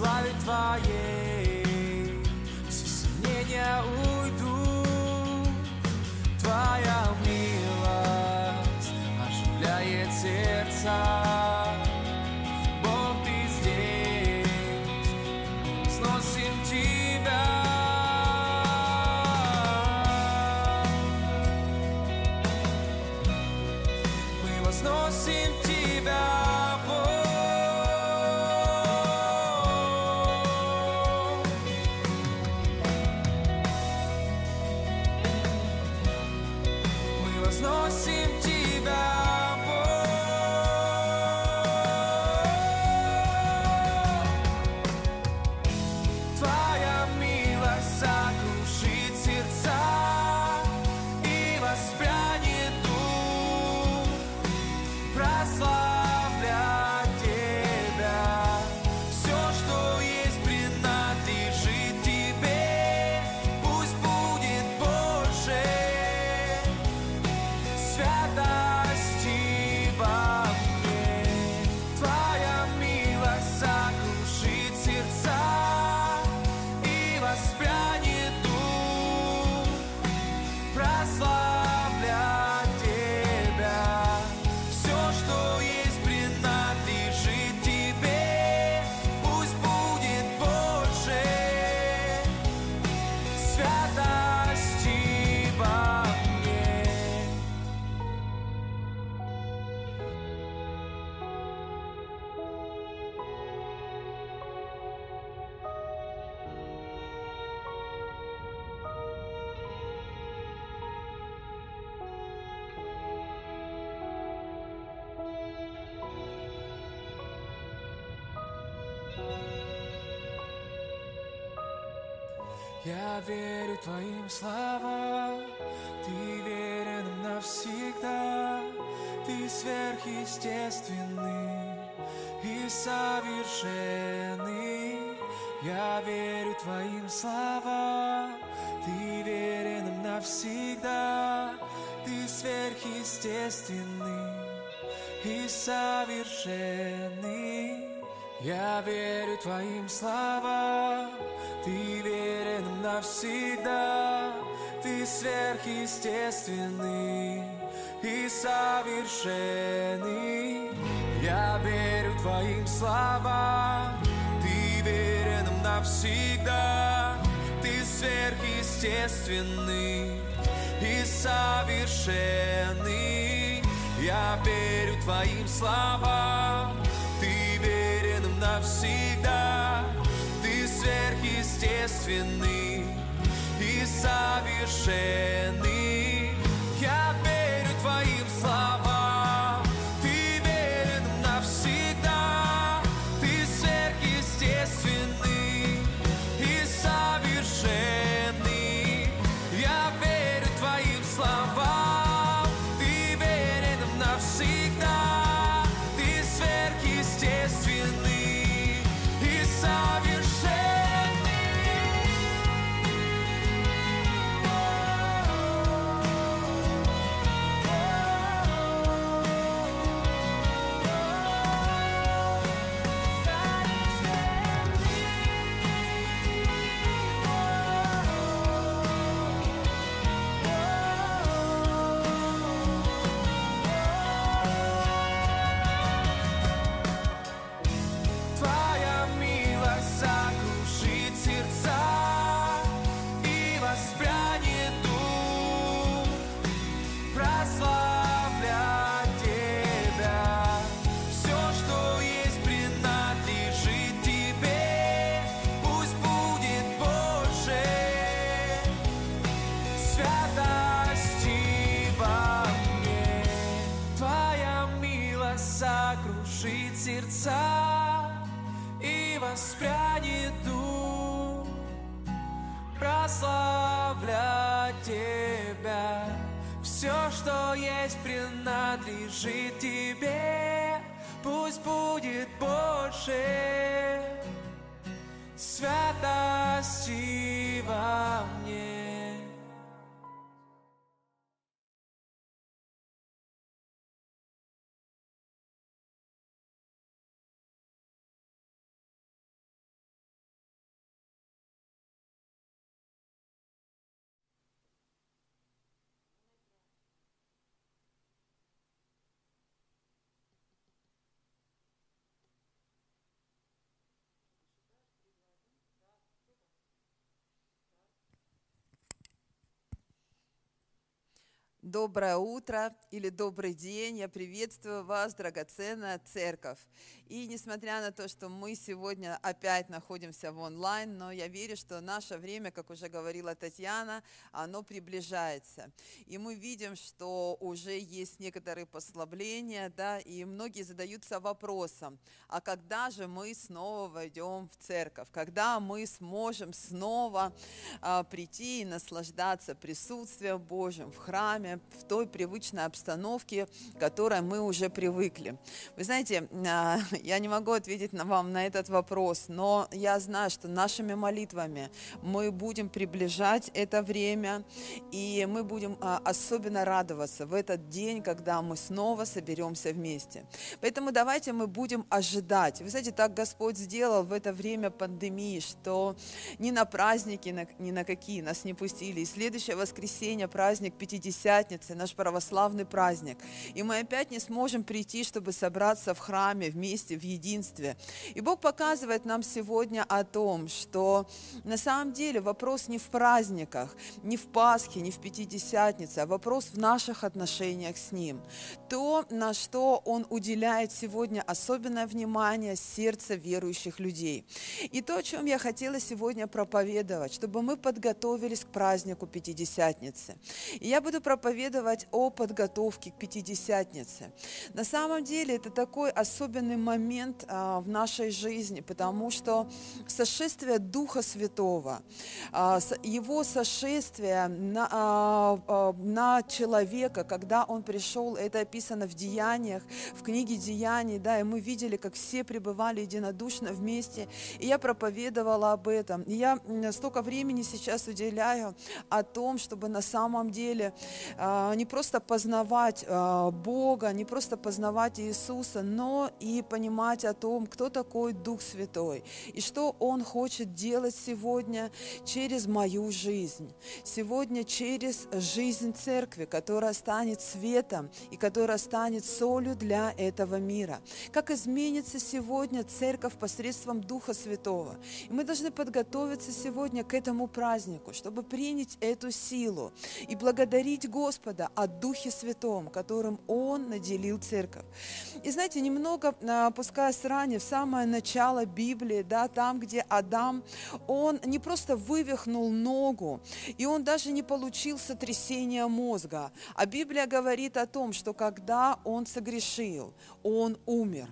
Уйду Твоя совершенный. Я верю твоим словам, ты верен навсегда, ты сверхъестественный и совершенный. Я верю твоим словам, ты верен навсегда, ты сверхъестественный и совершенный. Я верю твоим словам, ты верен нам навсегда, ты сверхъестественный и совершенный. Я верю твоим словам, ты верен нам навсегда, ты сверхъестественный и совершенный. Я верю твоим словам, сокрушит сердца и воспрянет дух, прославлять Тебя. Все, что есть, принадлежит Тебе. Пусть будет больше святости во Доброе утро или добрый день. Я приветствую вас, драгоценная церковь. И несмотря на то, что мы сегодня опять находимся в онлайн, но я верю, что наше время, как уже говорила Татьяна, оно приближается. И мы видим, что уже есть некоторые послабления, да, и многие задаются вопросом, а когда же мы снова войдем в церковь? Когда мы сможем снова а, прийти и наслаждаться присутствием Божьим в храме, в той привычной обстановке, к которой мы уже привыкли. Вы знаете, а, я не могу ответить на вам на этот вопрос, но я знаю, что нашими молитвами мы будем приближать это время, и мы будем а, особенно радоваться в этот день, когда мы снова соберемся вместе. Поэтому давайте мы будем ожидать. Вы знаете, так Господь сделал в это время пандемии, что ни на праздники, ни на какие нас не пустили. И следующее воскресенье, праздник Пятидесятницы, Пятидесятницы, наш православный праздник. И мы опять не сможем прийти, чтобы собраться в храме вместе, в единстве. И Бог показывает нам сегодня о том, что на самом деле вопрос не в праздниках, не в Пасхе, не в Пятидесятнице, а вопрос в наших отношениях с Ним. То, на что Он уделяет сегодня особенное внимание сердца верующих людей. И то, о чем я хотела сегодня проповедовать, чтобы мы подготовились к празднику Пятидесятницы. И я буду проповедовать проповедовать о подготовке к Пятидесятнице. На самом деле это такой особенный момент а, в нашей жизни, потому что сошествие Духа Святого, а, его сошествие на, а, а, на человека, когда он пришел, это описано в Деяниях, в книге Деяний, да, и мы видели, как все пребывали единодушно вместе, и я проповедовала об этом. И я столько времени сейчас уделяю о том, чтобы на самом деле не просто познавать а, Бога, не просто познавать Иисуса, но и понимать о том, кто такой Дух Святой и что Он хочет делать сегодня через мою жизнь, сегодня через жизнь церкви, которая станет светом и которая станет солью для этого мира. Как изменится сегодня церковь посредством Духа Святого. И мы должны подготовиться сегодня к этому празднику, чтобы принять эту силу и благодарить Господа Господа о Духе Святом, которым Он наделил церковь. И знаете, немного а, опускаясь ранее, в самое начало Библии, да, там, где Адам, он не просто вывихнул ногу, и он даже не получил сотрясение мозга, а Библия говорит о том, что когда он согрешил, он умер.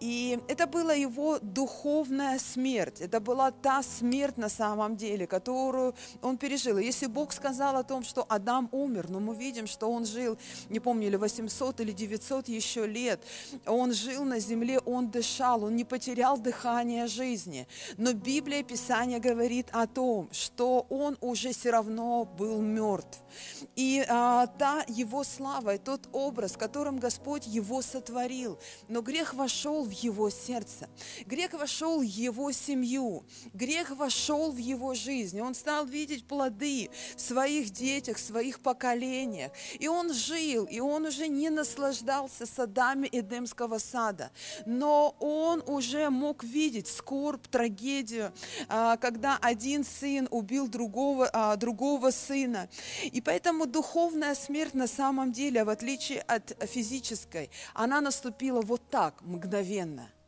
И это была его духовная смерть, это была та смерть на самом деле, которую он пережил. Если Бог сказал о том, что Адам умер, но мы видим, что он жил, не помню, или 800 или 900 еще лет, он жил на земле, он дышал, он не потерял дыхание жизни. Но Библия, Писание говорит о том, что он уже все равно был мертв. И а, та его слава, и тот образ, которым Господь его сотворил, но грех вошел в его сердце, грех вошел в его семью, грех вошел в его жизнь, он стал видеть плоды в своих детях, в своих поколениях, поколениях. И он жил, и он уже не наслаждался садами Эдемского сада, но он уже мог видеть скорбь, трагедию, а, когда один сын убил другого, а, другого сына. И поэтому духовная смерть на самом деле, в отличие от физической, она наступила вот так, мгновенно –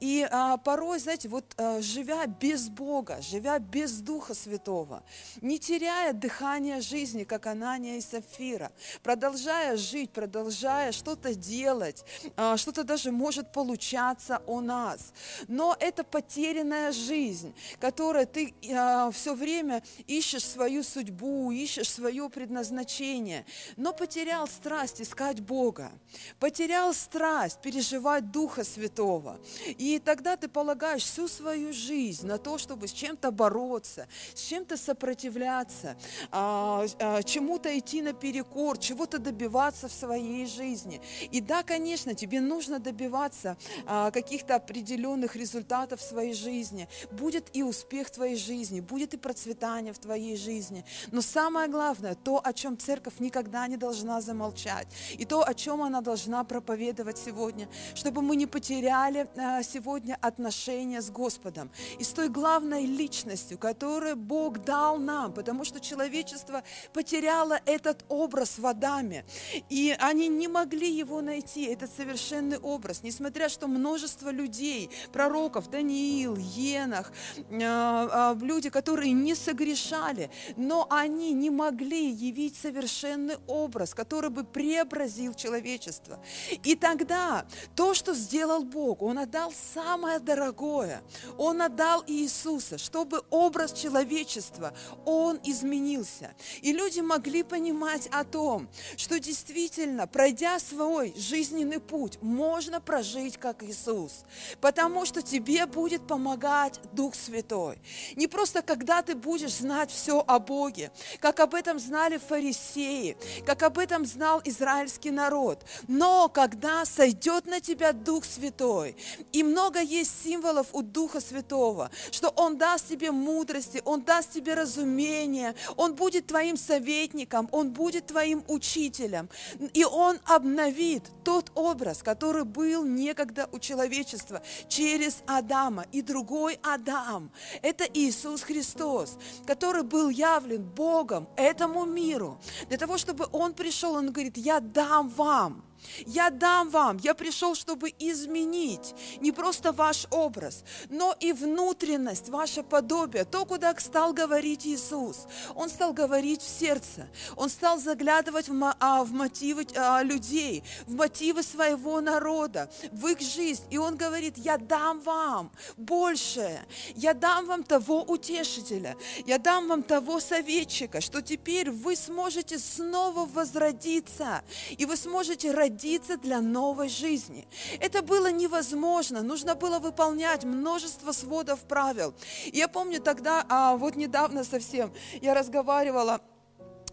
и а, порой, знаете, вот а, живя без Бога, живя без Духа Святого, не теряя дыхание жизни, как Анания и Сафира, продолжая жить, продолжая что-то делать, а, что-то даже может получаться у нас. Но это потерянная жизнь, которая ты а, все время ищешь свою судьбу, ищешь свое предназначение, но потерял страсть искать Бога, потерял страсть переживать Духа Святого. И тогда ты полагаешь всю свою жизнь на то, чтобы с чем-то бороться, с чем-то сопротивляться, а, а, чему-то идти наперекор, чего-то добиваться в своей жизни. И да, конечно, тебе нужно добиваться а, каких-то определенных результатов в своей жизни. Будет и успех в твоей жизни, будет и процветание в твоей жизни. Но самое главное, то, о чем церковь никогда не должна замолчать, и то, о чем она должна проповедовать сегодня, чтобы мы не потеряли сегодня отношения с Господом и с той главной личностью, которую Бог дал нам, потому что человечество потеряло этот образ в Адаме, и они не могли его найти, этот совершенный образ, несмотря что множество людей, пророков, Даниил, Енах, э, э, люди, которые не согрешали, но они не могли явить совершенный образ, который бы преобразил человечество. И тогда то, что сделал Бог, Он отдал самое дорогое. Он отдал Иисуса, чтобы образ человечества, Он изменился. И люди могли понимать о том, что действительно, пройдя свой жизненный путь, можно прожить как Иисус. Потому что тебе будет помогать Дух Святой. Не просто когда ты будешь знать все о Боге, как об этом знали фарисеи, как об этом знал израильский народ, но когда сойдет на тебя Дух Святой, и много есть символов у Духа Святого, что Он даст тебе мудрости, Он даст тебе разумение, Он будет твоим советником, Он будет твоим учителем, и Он обновит тот образ, который был некогда у человечества через Адама и другой Адам. Это Иисус Христос, который был явлен Богом этому миру. Для того, чтобы Он пришел, Он говорит, я дам вам я дам вам, я пришел, чтобы изменить не просто ваш образ, но и внутренность, ваше подобие, то, куда стал говорить Иисус. Он стал говорить в сердце, он стал заглядывать в, а, в мотивы а, людей, в мотивы своего народа, в их жизнь. И он говорит, я дам вам большее, я дам вам того утешителя, я дам вам того советчика, что теперь вы сможете снова возродиться, и вы сможете родиться родиться для новой жизни. Это было невозможно, нужно было выполнять множество сводов правил. Я помню тогда, а, вот недавно совсем, я разговаривала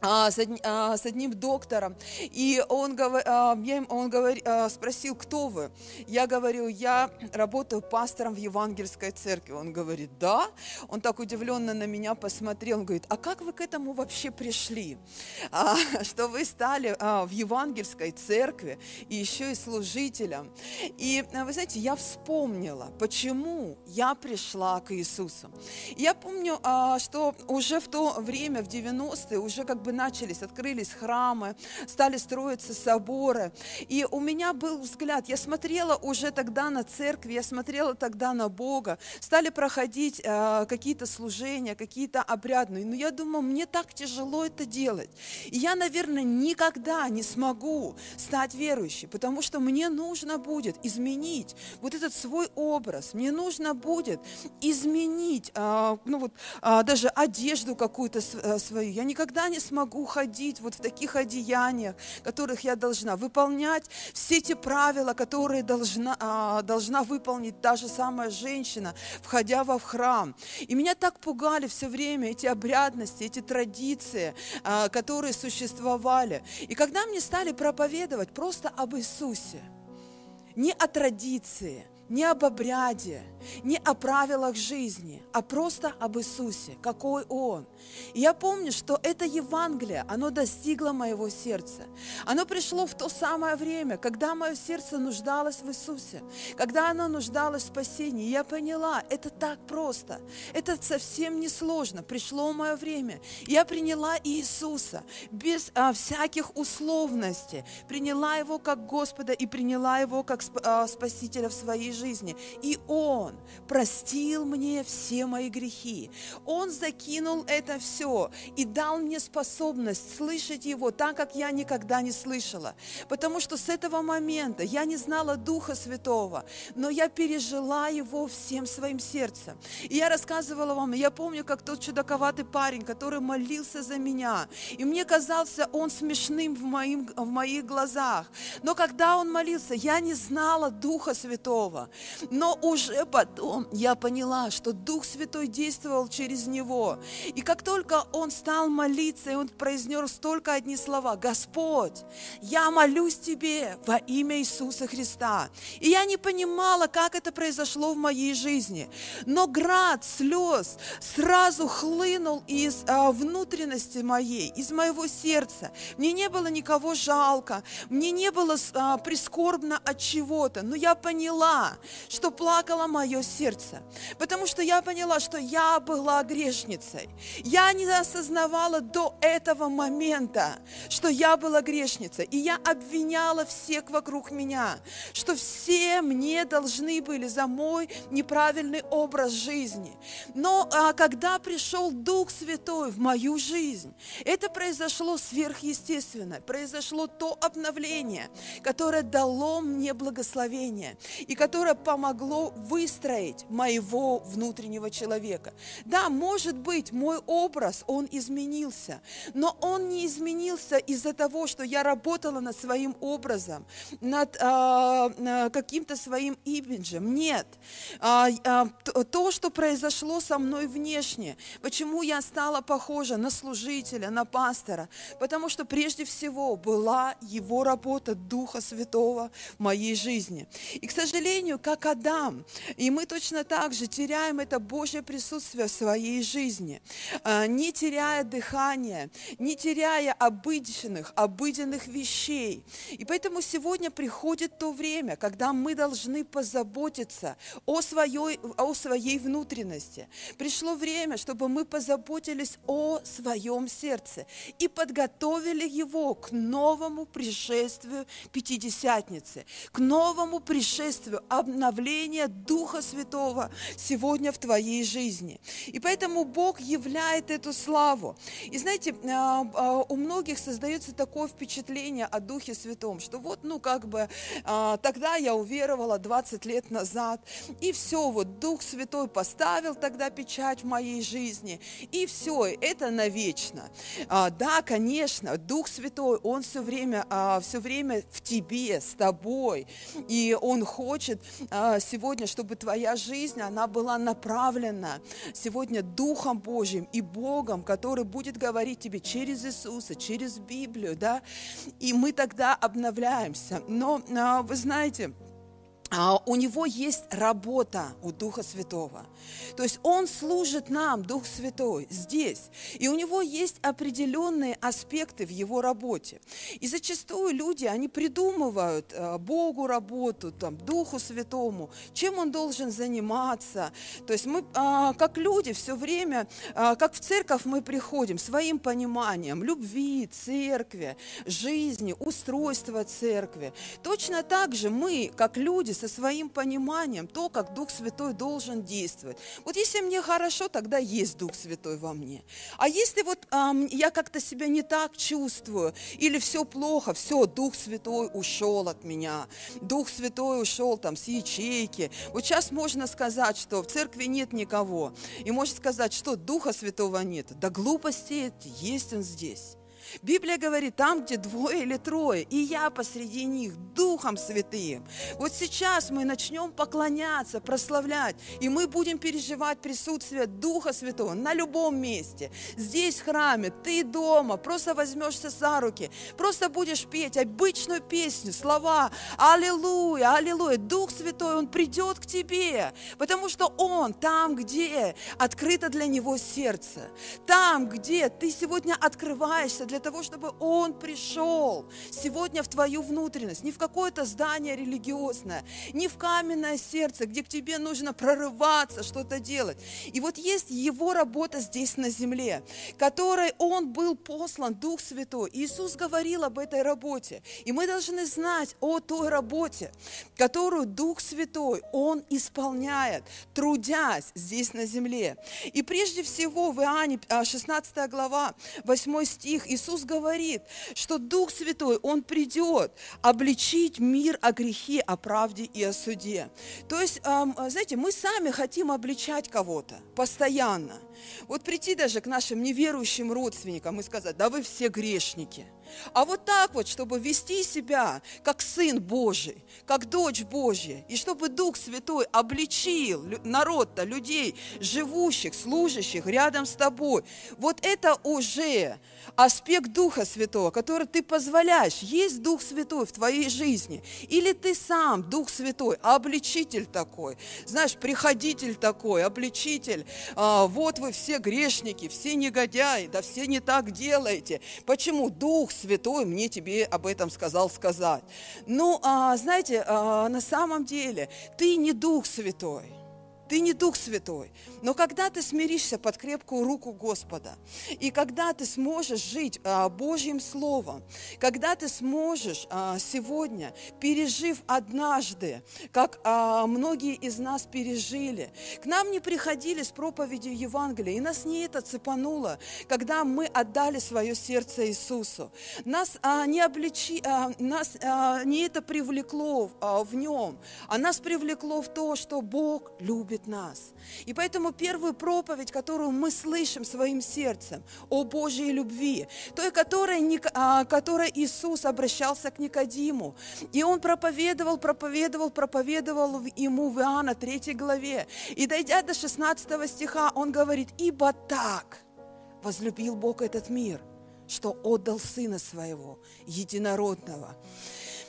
с, одни, а, с одним доктором, и он, а, он говор, спросил, кто вы? Я говорю, я работаю пастором в Евангельской церкви. Он говорит, да. Он так удивленно на меня посмотрел, он говорит, а как вы к этому вообще пришли? Что вы стали в Евангельской церкви и еще и служителем. И вы знаете, я вспомнила, почему я пришла к Иисусу. Я помню, что уже в то время, в 90-е, уже как бы начались, открылись храмы, стали строиться соборы. И у меня был взгляд, я смотрела уже тогда на церковь, я смотрела тогда на Бога, стали проходить э, какие-то служения, какие-то обрядные. Но я думаю, мне так тяжело это делать. И я, наверное, никогда не смогу стать верующей, потому что мне нужно будет изменить вот этот свой образ, мне нужно будет изменить, э, ну вот, э, даже одежду какую-то э, свою. Я никогда не смогу могу ходить вот в таких одеяниях, которых я должна, выполнять все те правила, которые должна, а, должна выполнить та же самая женщина, входя во в храм. И меня так пугали все время эти обрядности, эти традиции, а, которые существовали. И когда мне стали проповедовать просто об Иисусе, не о традиции, не об обряде, не о правилах жизни, а просто об Иисусе, какой Он. И я помню, что это Евангелие, оно достигло моего сердца. Оно пришло в то самое время, когда мое сердце нуждалось в Иисусе, когда оно нуждалось в спасении. Я поняла, это так просто, это совсем не сложно. Пришло мое время. Я приняла Иисуса без а, всяких условностей, приняла Его как Господа и приняла Его как а, Спасителя в своей жизни. И Он простил мне все мои грехи. Он закинул это все и дал мне способность слышать Его так, как я никогда не слышала. Потому что с этого момента я не знала Духа Святого, но я пережила Его всем своим сердцем. И я рассказывала вам, я помню, как тот чудаковатый парень, который молился за меня, и мне казался он смешным в, моим, в моих глазах. Но когда он молился, я не знала Духа Святого. Но уже потом я поняла, что Дух Святой действовал через него. И как только он стал молиться, и он произнес только одни слова, «Господь, я молюсь Тебе во имя Иисуса Христа». И я не понимала, как это произошло в моей жизни. Но град слез сразу хлынул из а, внутренности моей, из моего сердца. Мне не было никого жалко, мне не было а, прискорбно от чего-то, но я поняла, что плакало мое сердце, потому что я поняла, что я была грешницей. Я не осознавала до этого момента, что я была грешницей, и я обвиняла всех вокруг меня, что все мне должны были за мой неправильный образ жизни. Но а, когда пришел Дух Святой в мою жизнь, это произошло сверхъестественно, произошло то обновление, которое дало мне благословение и которое помогло выстроить моего внутреннего человека. Да, может быть, мой образ, он изменился, но он не изменился из-за того, что я работала над своим образом, над а, каким-то своим имиджем. Нет. А, а, то, что произошло со мной внешне, почему я стала похожа на служителя, на пастора, потому что прежде всего была его работа Духа Святого в моей жизни. И, к сожалению, как Адам, и мы точно так же теряем это Божье присутствие в своей жизни, а, не теряя дыхания, не теряя обычных, обыденных вещей. И поэтому сегодня приходит то время, когда мы должны позаботиться о своей, о своей внутренности. Пришло время, чтобы мы позаботились о своем сердце и подготовили его к новому пришествию Пятидесятницы, к новому пришествию обновления Духа Святого сегодня в твоей жизни. И поэтому Бог являет эту славу. И знаете, а, а, у многих создается такое впечатление о Духе Святом, что вот, ну, как бы, а, тогда я уверовала 20 лет назад, и все, вот Дух Святой поставил тогда печать в моей жизни, и все, это навечно. Да, конечно, Дух Святой, Он все время, все время в тебе, с тобой, и Он хочет сегодня, чтобы твоя жизнь, она была направлена сегодня Духом Божьим и Богом, который будет говорить тебе через Иисуса, через Библию, да, и мы тогда обновляемся. Но вы знаете, а, у него есть работа у Духа Святого. То есть он служит нам, Дух Святой, здесь. И у него есть определенные аспекты в его работе. И зачастую люди, они придумывают а, Богу работу, там, Духу Святому, чем он должен заниматься. То есть мы, а, как люди, все время, как в церковь мы приходим своим пониманием любви, церкви, жизни, устройства церкви. Точно так же мы, как люди, со своим пониманием то, как Дух Святой должен действовать. Вот если мне хорошо, тогда есть Дух Святой во мне. А если вот эм, я как-то себя не так чувствую, или все плохо, все, Дух Святой ушел от меня, Дух Святой ушел там с ячейки. Вот сейчас можно сказать, что в церкви нет никого. И можно сказать, что Духа Святого нет. Да глупости есть Он здесь. Библия говорит, там, где двое или трое, и я посреди них, Духом Святым. Вот сейчас мы начнем поклоняться, прославлять, и мы будем переживать присутствие Духа Святого на любом месте. Здесь, в храме, ты дома, просто возьмешься за руки, просто будешь петь обычную песню, слова «Аллилуйя, аллилуйя». Дух Святой, Он придет к тебе, потому что Он там, где открыто для Него сердце, там, где ты сегодня открываешься для того, чтобы Он пришел сегодня в твою внутренность, не в какое-то здание религиозное, не в каменное сердце, где к тебе нужно прорываться, что-то делать. И вот есть Его работа здесь на земле, которой Он был послан, Дух Святой. Иисус говорил об этой работе. И мы должны знать о той работе, которую Дух Святой, Он исполняет, трудясь здесь на земле. И прежде всего в Иоанне 16 а, глава, 8 стих, Иисус Иисус говорит, что Дух Святой, Он придет обличить мир о грехе, о правде и о суде. То есть, знаете, мы сами хотим обличать кого-то постоянно. Вот прийти даже к нашим неверующим родственникам и сказать, да вы все грешники – а вот так вот, чтобы вести себя как Сын Божий, как дочь Божья, и чтобы Дух Святой обличил народ-то, людей, живущих, служащих рядом с тобой. Вот это уже аспект Духа Святого, который ты позволяешь. Есть Дух Святой в твоей жизни. Или ты сам, Дух Святой, обличитель такой. Знаешь, приходитель такой, обличитель. А, вот вы все грешники, все негодяи, да все не так делаете. Почему Дух Святой мне тебе об этом сказал сказать? Ну, а, знаете, а, на самом деле ты не Дух Святой. Ты не Дух Святой. Но когда ты смиришься под крепкую руку Господа, и когда ты сможешь жить а, Божьим Словом, когда ты сможешь а, сегодня, пережив однажды, как а, многие из нас пережили, к нам не приходили с проповедью Евангелия, и нас не это цепануло, когда мы отдали свое сердце Иисусу. Нас а, не обличи, а, нас а, не это привлекло а, в нем, а нас привлекло в то, что Бог любит любит нас. И поэтому первую проповедь, которую мы слышим своим сердцем о Божьей любви, той, которой, а, которой Иисус обращался к Никодиму, и Он проповедовал, проповедовал, проповедовал ему в Иоанна 3 главе. И дойдя до 16 стиха, Он говорит, «Ибо так возлюбил Бог этот мир, что отдал Сына Своего, Единородного».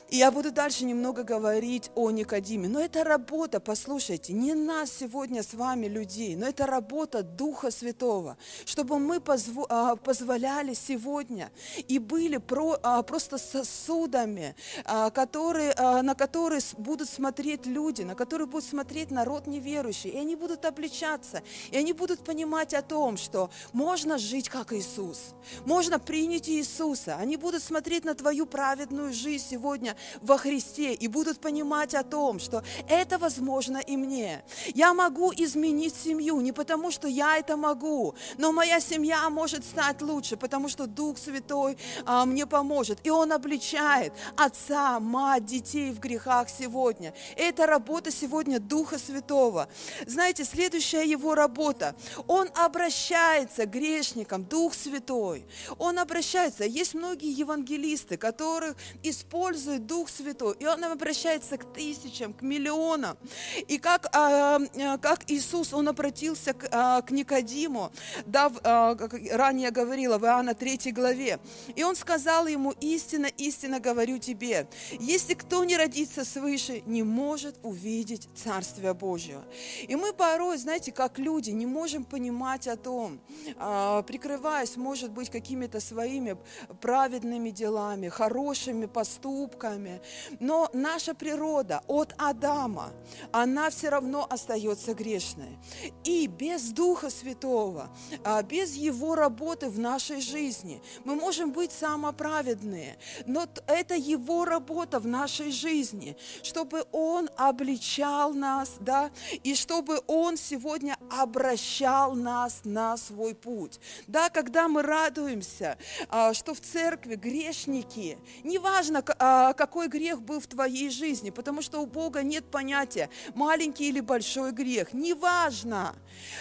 И я буду дальше немного говорить о Никодиме. Но это работа, послушайте, не нас сегодня с вами, людей, но это работа Духа Святого, чтобы мы а, позволяли сегодня и были а, просто сосудами, а, которые, на которые будут смотреть люди, на которые будут смотреть народ неверующий, и они будут обличаться, и они будут понимать о том, что можно жить как Иисус, можно принять Иисуса, они будут смотреть на твою праведную жизнь сегодня во Христе и будут понимать о том, что это возможно и мне. Я могу изменить семью не потому, что я это могу, но моя семья может стать лучше, потому что Дух Святой а, мне поможет. И Он обличает отца, мать, детей в грехах сегодня. Это работа сегодня Духа Святого. Знаете, следующая его работа. Он обращается к грешникам, Дух Святой. Он обращается. Есть многие евангелисты, которых используют Дух Святой, и Он обращается к тысячам, к миллионам. И как, а, а, как Иисус, Он обратился к, а, к Никодиму, да, как ранее говорила в Иоанна 3 главе, и Он сказал ему, истинно, истинно говорю тебе, если кто не родится свыше, не может увидеть Царствие Божьего. И мы порой, знаете, как люди, не можем понимать о том, прикрываясь, может быть, какими-то своими праведными делами, хорошими поступками, нами. Но наша природа от Адама, она все равно остается грешной. И без Духа Святого, а, без Его работы в нашей жизни, мы можем быть самоправедные, но это Его работа в нашей жизни, чтобы Он обличал нас, да, и чтобы Он сегодня обращал нас на свой путь. Да, когда мы радуемся, а, что в церкви грешники, неважно, а, какой грех был в твоей жизни, потому что у Бога нет понятия маленький или большой грех, неважно.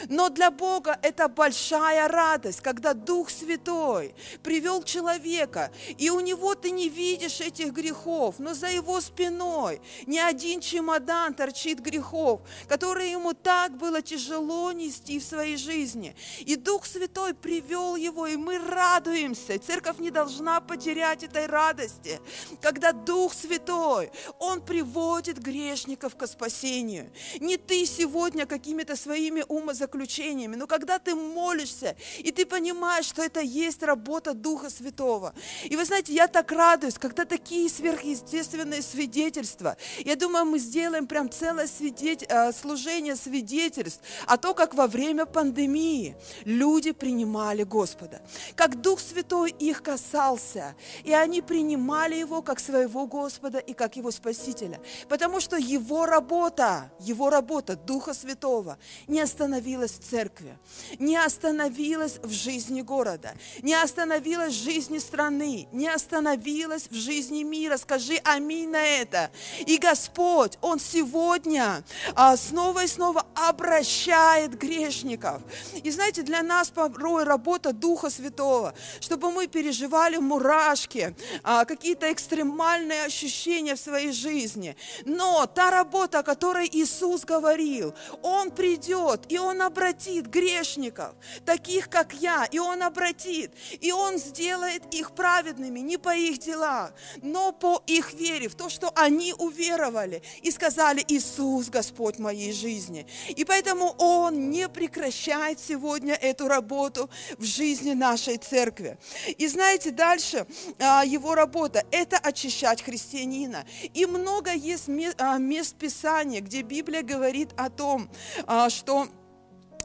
Но для Бога это большая радость, когда Дух Святой привел человека, и у него ты не видишь этих грехов, но за его спиной не один чемодан торчит грехов, которые ему так было тяжело нести в своей жизни. И Дух Святой привел его, и мы радуемся. Церковь не должна потерять этой радости, когда Дух Дух Святой, Он приводит грешников к спасению. Не ты сегодня какими-то своими умозаключениями, но когда ты молишься, и ты понимаешь, что это есть работа Духа Святого. И вы знаете, я так радуюсь, когда такие сверхъестественные свидетельства. Я думаю, мы сделаем прям целое свидетель, э, служение свидетельств о том, как во время пандемии люди принимали Господа, как Дух Святой их касался, и они принимали Его как своего Господа и как Его Спасителя. Потому что Его работа, Его работа Духа Святого не остановилась в церкви, не остановилась в жизни города, не остановилась в жизни страны, не остановилась в жизни мира. Скажи аминь на это. И Господь, Он сегодня а, снова и снова обращает грешников. И знаете, для нас порой работа Духа Святого, чтобы мы переживали мурашки, а, какие-то экстремальные ощущения в своей жизни. Но та работа, о которой Иисус говорил, Он придет, и Он обратит грешников, таких как я, и Он обратит, и Он сделает их праведными не по их делам, но по их вере, в то, что они уверовали и сказали, Иисус, Господь моей жизни. И поэтому Он Он не прекращает сегодня эту работу в жизни нашей церкви. И знаете, дальше а, его работа – это очищать христианина. И много есть а, мест Писания, где Библия говорит о том, а, что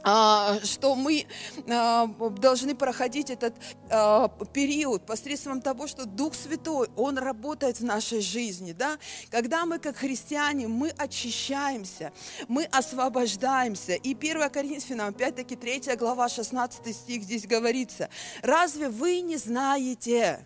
а, что мы должны проходить этот период посредством того, что Дух Святой, Он работает в нашей жизни, да? Когда мы как христиане, мы очищаемся, мы освобождаемся. И 1 Коринфянам, опять-таки 3 глава, 16 стих здесь говорится, «Разве вы не знаете,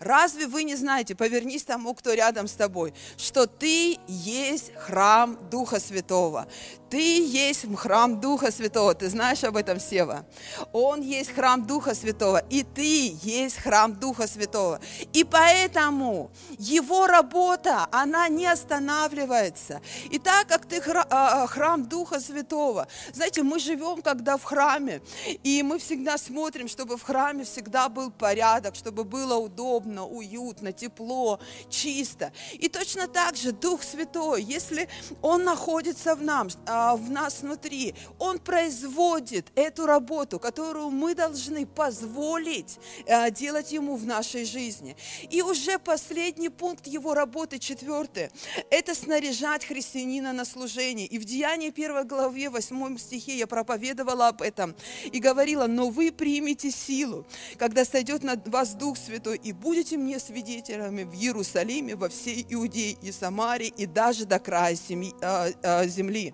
Разве вы не знаете, повернись тому, кто рядом с тобой, что ты есть храм Духа Святого. Ты есть храм Духа Святого. Ты знаешь об этом, Сева? Он есть храм Духа Святого, и ты есть храм Духа Святого. И поэтому его работа, она не останавливается. И так как ты а, а, храм Духа Святого, знаете, мы живем когда в храме, и мы всегда смотрим, чтобы в храме всегда был порядок, чтобы было удобно, уютно, тепло, чисто. И точно так же Дух Святой, если Он находится в нам, а, в нас внутри. Он производит эту работу, которую мы должны позволить а, делать Ему в нашей жизни. И уже последний пункт Его работы, четвертый, это снаряжать христианина на служение. И в Деянии 1 главе, 8 стихе я проповедовала об этом и говорила, но вы примете силу, когда сойдет на вас Дух Святой, и будете мне свидетелями в Иерусалиме, во всей Иудее и Самарии, и даже до края а, земли.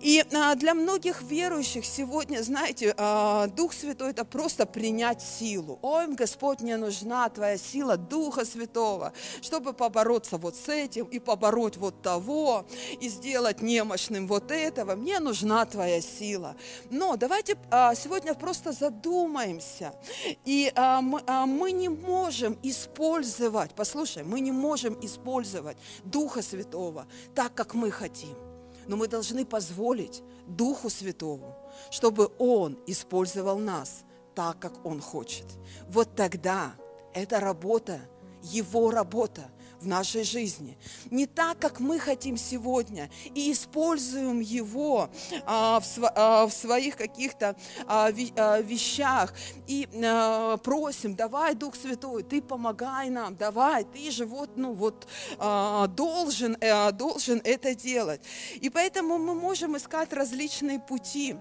И а, для многих верующих сегодня, знаете, а, Дух Святой – это просто принять силу. Ой, Господь, мне нужна Твоя сила Духа Святого, чтобы побороться вот с этим и побороть вот того, и сделать немощным вот этого. Мне нужна Твоя сила. Но давайте а, сегодня просто задумаемся. И мы не можем использовать, послушай, мы не можем использовать Духа Святого так, как мы хотим но мы должны позволить Духу Святому, чтобы Он использовал нас так, как Он хочет. Вот тогда эта работа, Его работа – в нашей жизни. Не так, как мы хотим сегодня, и используем его а, в, а, в своих каких-то а, ви- а, вещах и а, просим, давай, Дух Святой, ты помогай нам, давай, ты же вот, ну вот, а, должен, а, должен это делать. И поэтому мы можем искать различные пути.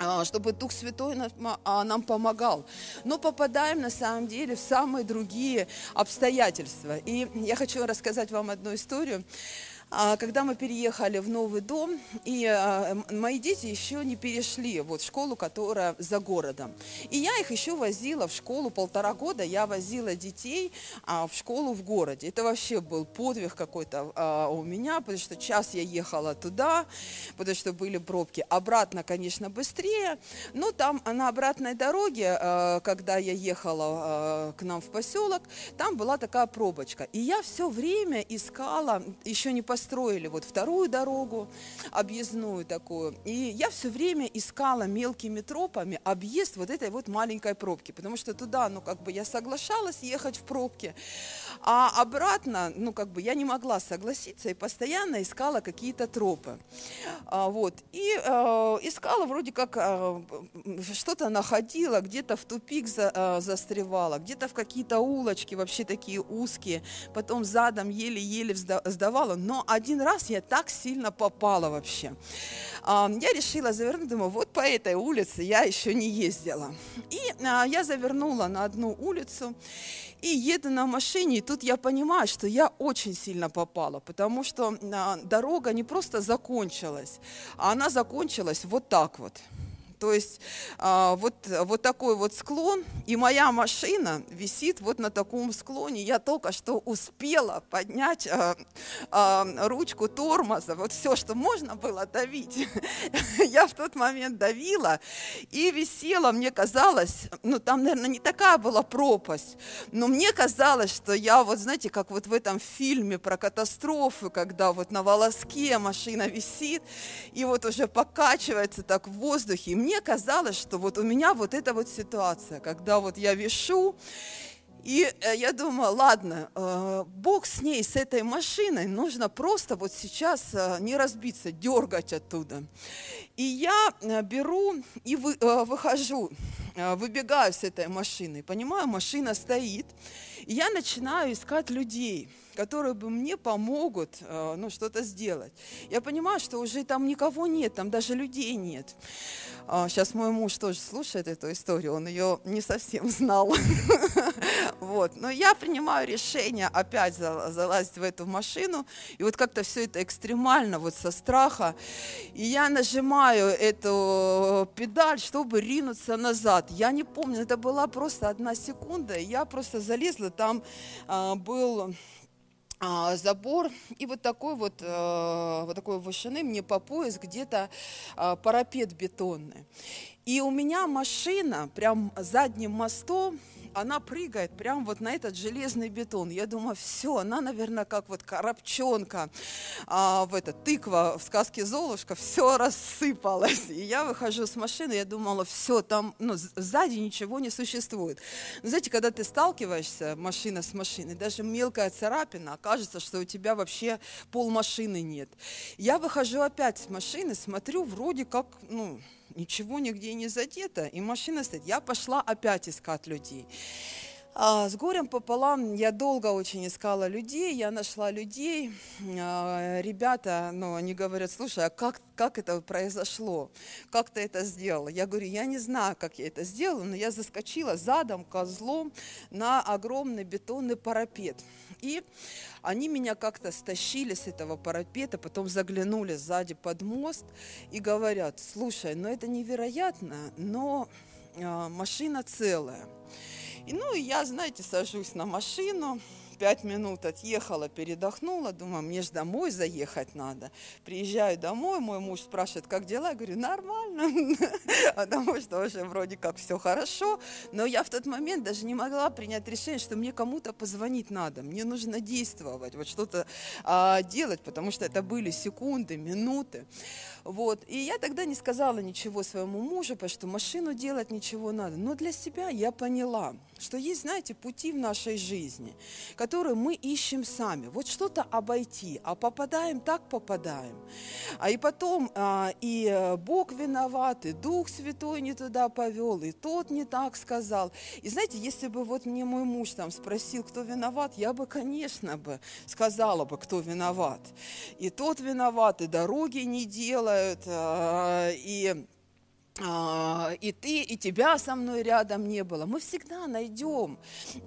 А, чтобы Дух Святой а, нам помогал. Но попадаем на самом деле в самые другие обстоятельства. И я хочу рассказать вам одну историю. А, когда мы переехали в новый дом, и а, мои дети еще не перешли вот в школу, которая за городом. И я их еще возила в школу полтора года, я возила детей а, в школу в городе. Это вообще был подвиг какой-то у меня, потому что час я ехала туда, потому что были пробки. Обратно, конечно, быстрее, но там на обратной дороге, когда я ехала к нам в поселок, там была такая пробочка. И я все время искала, еще не по построили вот вторую дорогу, объездную такую. И я все время искала мелкими тропами объезд вот этой вот маленькой пробки, потому что туда, ну, как бы я соглашалась ехать в пробке, а обратно, ну, как бы я не могла согласиться и постоянно искала какие-то тропы. А, вот. И э, искала вроде как э, что-то находила, где-то в тупик за, э, застревала, где-то в какие-то улочки вообще такие узкие, потом задом еле-еле сдавала, но один раз я так сильно попала вообще. Я решила завернуть, думаю, вот по этой улице я еще не ездила. И а, я завернула на одну улицу и еду на машине, и тут я понимаю, что я очень сильно попала, потому что а, дорога не просто закончилась, а она закончилась вот так вот. То есть а, вот, вот такой вот склон, и моя машина висит вот на таком склоне. Я только что успела поднять а, а, ручку тормоза, вот все, что можно было давить. Я в тот момент давила и висела, мне казалось, ну там, наверное, не такая была пропасть, но мне казалось, что я вот, знаете, как вот в этом фильме про катастрофы, когда вот на волоске машина висит и вот уже покачивается так в воздухе. И мне казалось, что вот у меня вот эта вот ситуация, когда вот я вешу, И э, я думаю, ладно, э, Бог с ней, с этой машиной, нужно просто вот сейчас э, не разбиться, дергать оттуда. И я беру и вы, выхожу, выбегаю с этой машины, понимаю, машина стоит, и я начинаю искать людей, которые бы мне помогут э, ну, что-то сделать. Я понимаю, что уже там никого нет, там даже людей нет. Сейчас мой муж тоже слушает эту историю, он ее не совсем знал. Вот. Но я принимаю решение опять залазить в эту машину, и вот как-то все это экстремально, вот со страха, и я нажимаю эту педаль, чтобы ринуться назад. Я не помню, это была просто одна секунда, я просто залезла, там а, был а, забор и вот такой вот, э, вот такой вышины мне по пояс где-то а, парапет бетонный. И у меня машина прям задним мостом она прыгает прямо вот на этот железный бетон. Я думаю, все, она, наверное, как вот коробчонка а, в это, тыква в сказке Золушка, все рассыпалось. И я выхожу с машины, я думала, все, там, ну, сзади ничего не существует. Но, знаете, когда ты сталкиваешься, машина с машиной, даже мелкая царапина, окажется, что у тебя вообще пол машины нет. Я выхожу опять с машины, смотрю, вроде как, ну, ничего нигде не задето, и машина стоит. Я пошла опять искать людей. А, с горем пополам я долго очень искала людей, я нашла людей. А, ребята, ну, они говорят, слушай, а как, как это произошло? Как ты это сделала? Я говорю, я не знаю, как я это сделала, но я заскочила задом, козлом на огромный бетонный парапет. И они меня как-то стащили с этого парапета, потом заглянули сзади под мост и говорят, слушай, ну это невероятно, но э, машина целая. И ну, я, знаете, сажусь на машину, пять минут отъехала, передохнула, думаю, мне же домой заехать надо. Приезжаю домой, мой муж спрашивает, как дела? Я говорю, нормально, потому что уже вроде как все хорошо. Но я в тот момент даже не могла принять решение, что мне кому-то позвонить надо, мне нужно действовать, вот что-то а, делать, потому что это были секунды, минуты. Вот. И я тогда не сказала ничего своему мужу, потому что машину делать ничего надо. Но для себя я поняла, что есть, знаете, пути в нашей жизни, которые мы ищем сами. Вот что-то обойти, а попадаем, так попадаем. А и потом а, и Бог виноват, и Дух Святой не туда повел, и тот не так сказал. И знаете, если бы вот мне мой муж там спросил, кто виноват, я бы, конечно бы, сказала бы, кто виноват. И тот виноват, и дороги не делает, делают, э, и и ты, и тебя со мной рядом не было. Мы всегда найдем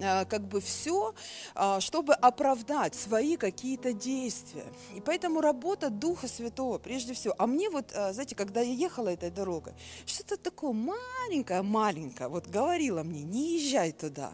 а, как бы все, а, чтобы оправдать свои какие-то действия. И поэтому работа Духа Святого прежде всего. А мне вот, знаете, когда я ехала этой дорогой, что-то такое маленькое-маленькое, вот говорила мне, не езжай туда.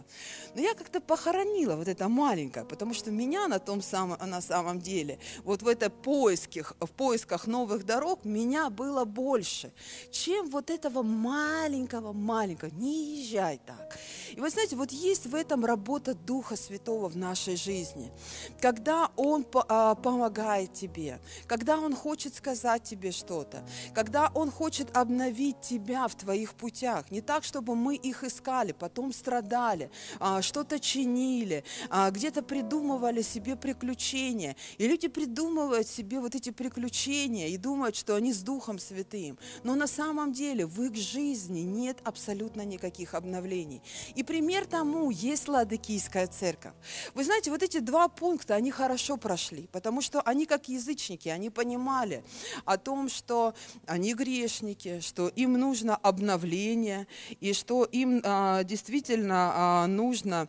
Но я как-то похоронила вот это маленькое, потому что меня на том самом, на самом деле, вот в этой поиске, в поисках новых дорог, меня было больше, чем вот вот этого маленького-маленького. Не езжай так. И вы знаете, вот есть в этом работа Духа Святого в нашей жизни. Когда Он а, помогает тебе, когда Он хочет сказать тебе что-то, когда Он хочет обновить тебя в твоих путях. Не так, чтобы мы их искали, потом страдали, а, что-то чинили, а, где-то придумывали себе приключения. И люди придумывают себе вот эти приключения и думают, что они с Духом Святым. Но на самом деле деле в их жизни нет абсолютно никаких обновлений. И пример тому есть Ладыкийская церковь. Вы знаете, вот эти два пункта, они хорошо прошли, потому что они как язычники, они понимали о том, что они грешники, что им нужно обновление, и что им а, действительно а, нужно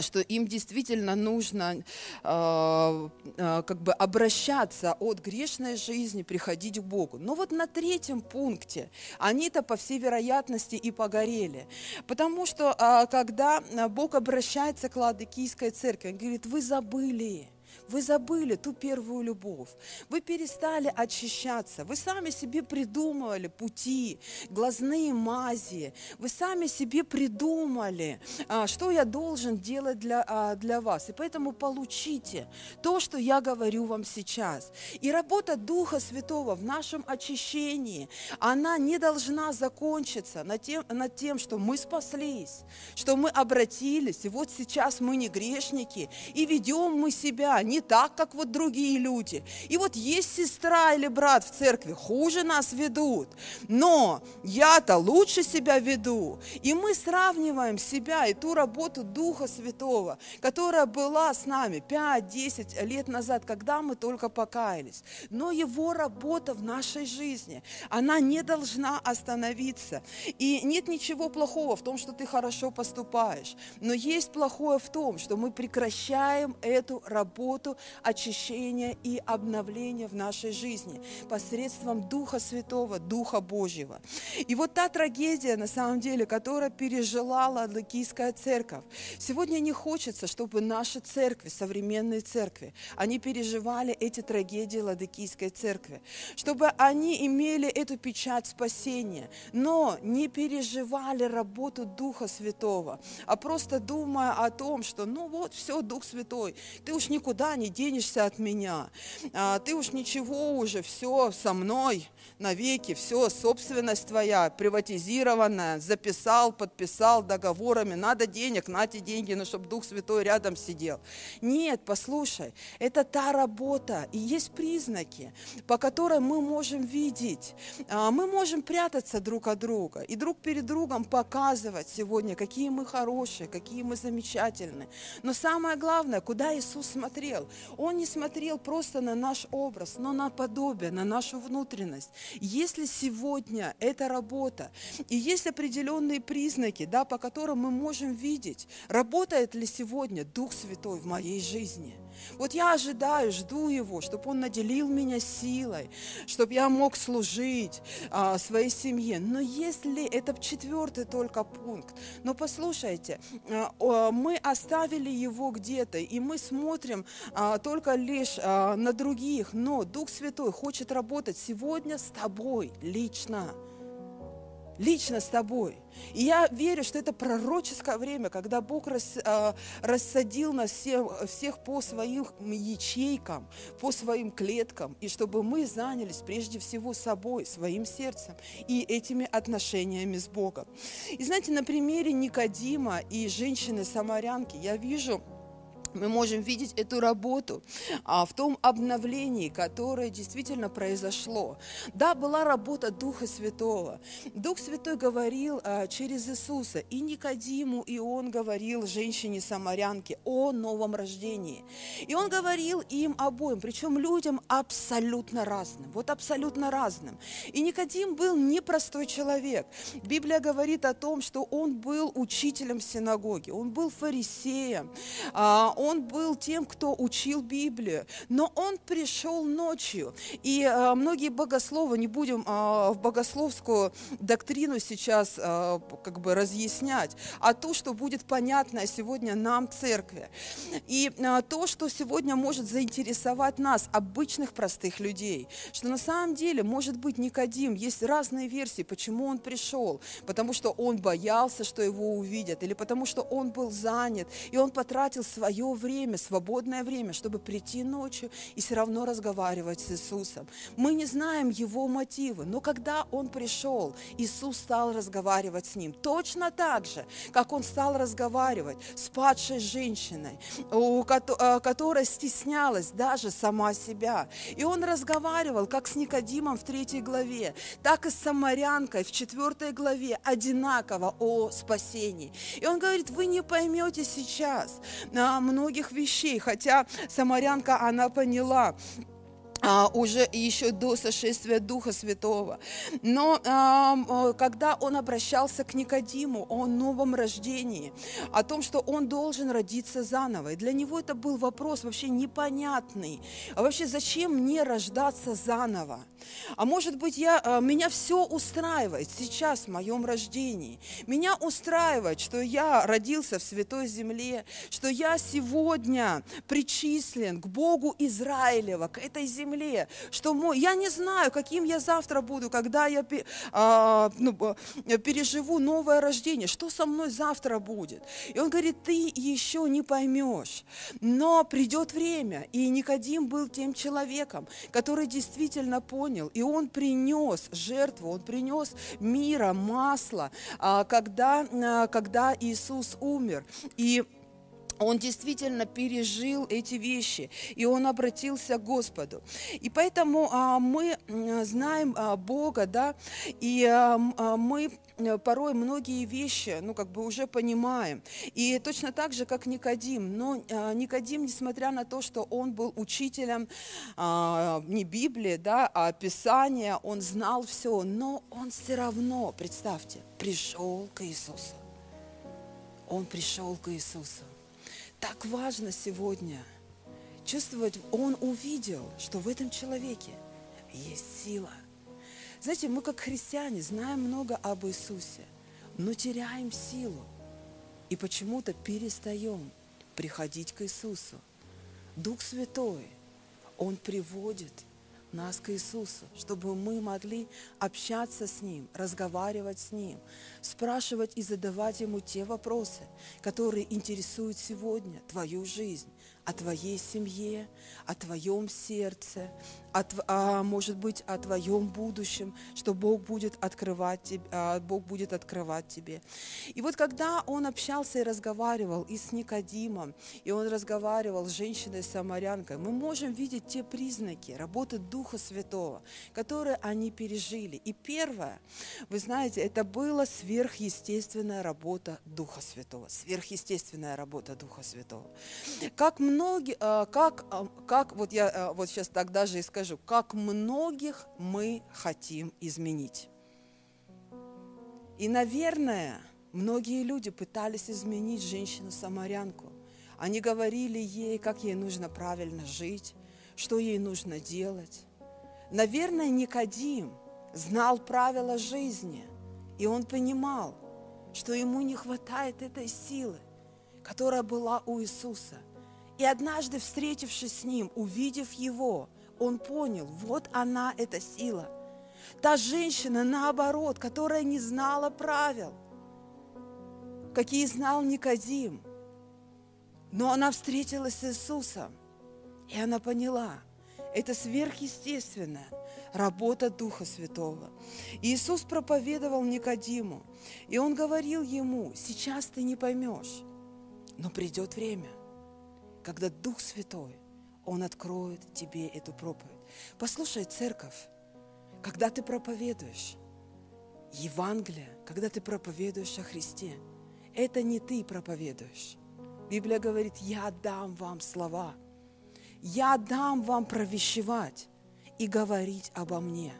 что им действительно нужно а, а, как бы обращаться от грешной жизни, приходить к Богу. Но вот на третьем пункте они-то, по всей вероятности, и погорели. Потому что когда Бог обращается к Ладыкийской церкви, он говорит, вы забыли, Вы забыли ту первую любовь. Вы перестали очищаться. Вы сами себе придумывали пути, глазные мази. Вы сами себе придумали, а, что я должен делать для, а, для вас. И поэтому получите то, что я говорю вам сейчас. И работа Духа Святого в нашем очищении, она не должна закончиться над тем, над тем что мы спаслись, что мы обратились, и вот сейчас мы не грешники, и ведем мы себя не так, как вот другие люди. И вот есть сестра или брат в церкви, хуже нас ведут, но я-то лучше себя веду. И мы сравниваем себя и ту работу Духа Святого, которая была с нами 5-10 лет назад, когда мы только покаялись. Но его работа в нашей жизни, она не должна остановиться. И нет ничего плохого в том, что ты хорошо поступаешь. Но есть плохое в том, что мы прекращаем эту работу очищения и обновления в нашей жизни посредством Духа Святого, Духа Божьего. И вот та трагедия, на самом деле, которая пережила Ладокийская церковь, сегодня не хочется, чтобы наши церкви, современные церкви, они переживали эти трагедии Ладокийской церкви, чтобы они имели эту печать спасения, но не переживали работу Духа Святого, а просто думая о том, что ну вот все, Дух Святой, ты уж никуда не денешься от меня, а, ты уж ничего уже, все со мной навеки, все, собственность твоя, приватизированная, записал, подписал договорами, надо денег, нате деньги, но чтобы Дух Святой рядом сидел. Нет, послушай, это та работа, и есть признаки, по которым мы можем видеть, а, мы можем прятаться друг от друга, и друг перед другом показывать сегодня, какие мы хорошие, какие мы замечательные. Но самое главное, куда Иисус смотрел, Он не смотрел просто на наш образ, но на подобие, на нашу внутренность. Если сегодня эта работа, и есть определенные признаки, да, по которым мы можем видеть, работает ли сегодня Дух Святой в моей жизни – вот я ожидаю, жду Его, чтобы Он наделил меня силой, чтобы я мог служить а, своей семье. Но если это четвертый только пункт, но послушайте, а, мы оставили Его где-то, и мы смотрим а, только лишь а, на других, но Дух Святой хочет работать сегодня с тобой лично лично с тобой. И я верю, что это пророческое время, когда Бог рас, а, рассадил нас всех, всех по своим ячейкам, по своим клеткам, и чтобы мы занялись прежде всего собой, своим сердцем и этими отношениями с Богом. И знаете, на примере Никодима и женщины-самарянки я вижу, мы можем видеть эту работу а, в том обновлении, которое действительно произошло. Да, была работа Духа Святого. Дух Святой говорил а, через Иисуса и Никодиму, и Он говорил женщине-самарянке о новом рождении. И Он говорил им обоим, причем людям абсолютно разным, вот абсолютно разным. И Никодим был непростой человек. Библия говорит о том, что он был учителем в синагоге, он был фарисеем, а, он был тем, кто учил Библию, но он пришел ночью. И э, многие богословы, не будем э, в богословскую доктрину сейчас э, как бы разъяснять, а то, что будет понятно сегодня нам, церкви. И то, что сегодня может заинтересовать нас, обычных простых людей, что на самом деле, может быть, Никодим, есть разные версии, почему он пришел, потому что он боялся, что его увидят, или потому что он был занят, и он потратил свое время, свободное время, чтобы прийти ночью и все равно разговаривать с Иисусом. Мы не знаем его мотивы, но когда он пришел, Иисус стал разговаривать с ним. Точно так же, как он стал разговаривать с падшей женщиной, э, которая стеснялась даже сама себя. И он разговаривал как с Никодимом в третьей главе, так и с самарянкой в четвертой главе одинаково о спасении. И он говорит, вы не поймете сейчас, многих вещей, хотя самарянка, она поняла, а, уже еще до сошествия Духа Святого. Но а, когда он обращался к Никодиму о новом рождении, о том, что он должен родиться заново, и для него это был вопрос вообще непонятный. А вообще зачем мне рождаться заново? А может быть, я, а, меня все устраивает сейчас в моем рождении. Меня устраивает, что я родился в Святой Земле, что я сегодня причислен к Богу Израилева, к этой земле, что мой, я не знаю, каким я завтра буду, когда я а, ну, переживу новое рождение, что со мной завтра будет. И он говорит, ты еще не поймешь, но придет время. И Никодим был тем человеком, который действительно понял, и он принес жертву, он принес мира, масло, а, когда, а, когда Иисус умер. И он действительно пережил эти вещи, и он обратился к Господу. И поэтому а, мы знаем а, Бога, да, и а, а, мы порой многие вещи, ну, как бы уже понимаем. И точно так же, как Никодим. Но а, Никодим, несмотря на то, что он был учителем а, не Библии, да, а Писания, он знал все, но он все равно, представьте, пришел к Иисусу. Он пришел к Иисусу так важно сегодня чувствовать, он увидел, что в этом человеке есть сила. Знаете, мы как христиане знаем много об Иисусе, но теряем силу и почему-то перестаем приходить к Иисусу. Дух Святой, Он приводит нас к Иисусу, чтобы мы могли общаться с Ним, разговаривать с Ним, спрашивать и задавать Ему те вопросы, которые интересуют сегодня твою жизнь, о твоей семье, о твоем сердце, о, а, может быть, о твоем будущем, что Бог будет открывать тебе, а, Бог будет открывать тебе. И вот когда он общался и разговаривал и с Никодимом, и он разговаривал с женщиной-самарянкой, мы можем видеть те признаки работы Духа Святого, которые они пережили. И первое, вы знаете, это была сверхъестественная работа Духа Святого, сверхъестественная работа Духа Святого. Как многие, а, как, а, как вот я а, вот сейчас так даже и скажу, как многих мы хотим изменить. И, наверное, многие люди пытались изменить женщину-самарянку. Они говорили ей, как ей нужно правильно жить, что ей нужно делать. Наверное, Никодим знал правила жизни, и он понимал, что ему не хватает этой силы, которая была у Иисуса. И однажды, встретившись с ним, увидев его, он понял, вот она, эта сила. Та женщина, наоборот, которая не знала правил, какие знал Никодим. Но она встретилась с Иисусом, и она поняла, это сверхъестественная работа Духа Святого. Иисус проповедовал Никодиму, и Он говорил ему, сейчас ты не поймешь, но придет время – когда Дух Святой, Он откроет тебе эту проповедь. Послушай, церковь, когда ты проповедуешь Евангелие, когда ты проповедуешь о Христе, это не ты проповедуешь. Библия говорит, я дам вам слова, я дам вам провещевать и говорить обо мне.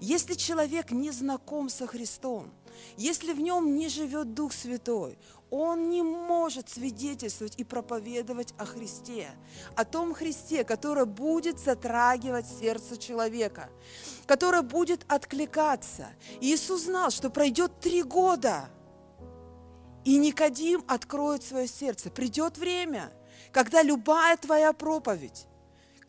Если человек не знаком со Христом, если в нем не живет Дух Святой, он не может свидетельствовать и проповедовать о Христе, о том Христе, который будет затрагивать сердце человека, который будет откликаться. Иисус знал, что пройдет три года, и Никодим откроет свое сердце. Придет время, когда любая твоя проповедь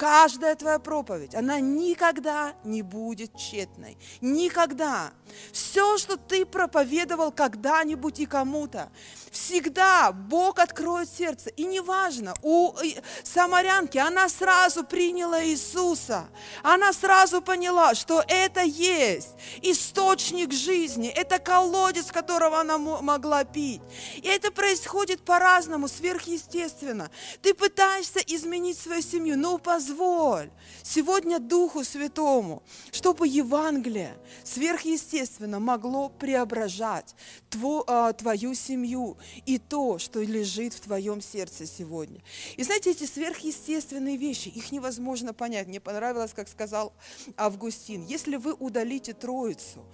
Каждая твоя проповедь, она никогда не будет тщетной. Никогда. Все, что ты проповедовал когда-нибудь и кому-то, всегда Бог откроет сердце. И неважно, у самарянки она сразу приняла Иисуса. Она сразу поняла, что это есть источник жизни, это колодец, которого она могла пить. И это происходит по-разному, сверхъестественно. Ты пытаешься изменить свою семью, но позволь позволь сегодня Духу Святому, чтобы Евангелие сверхъестественно могло преображать а, твою семью и то, что лежит в твоем сердце сегодня. И знаете, эти сверхъестественные вещи, их невозможно понять. Мне понравилось, как сказал Августин, если вы удалите Троицу,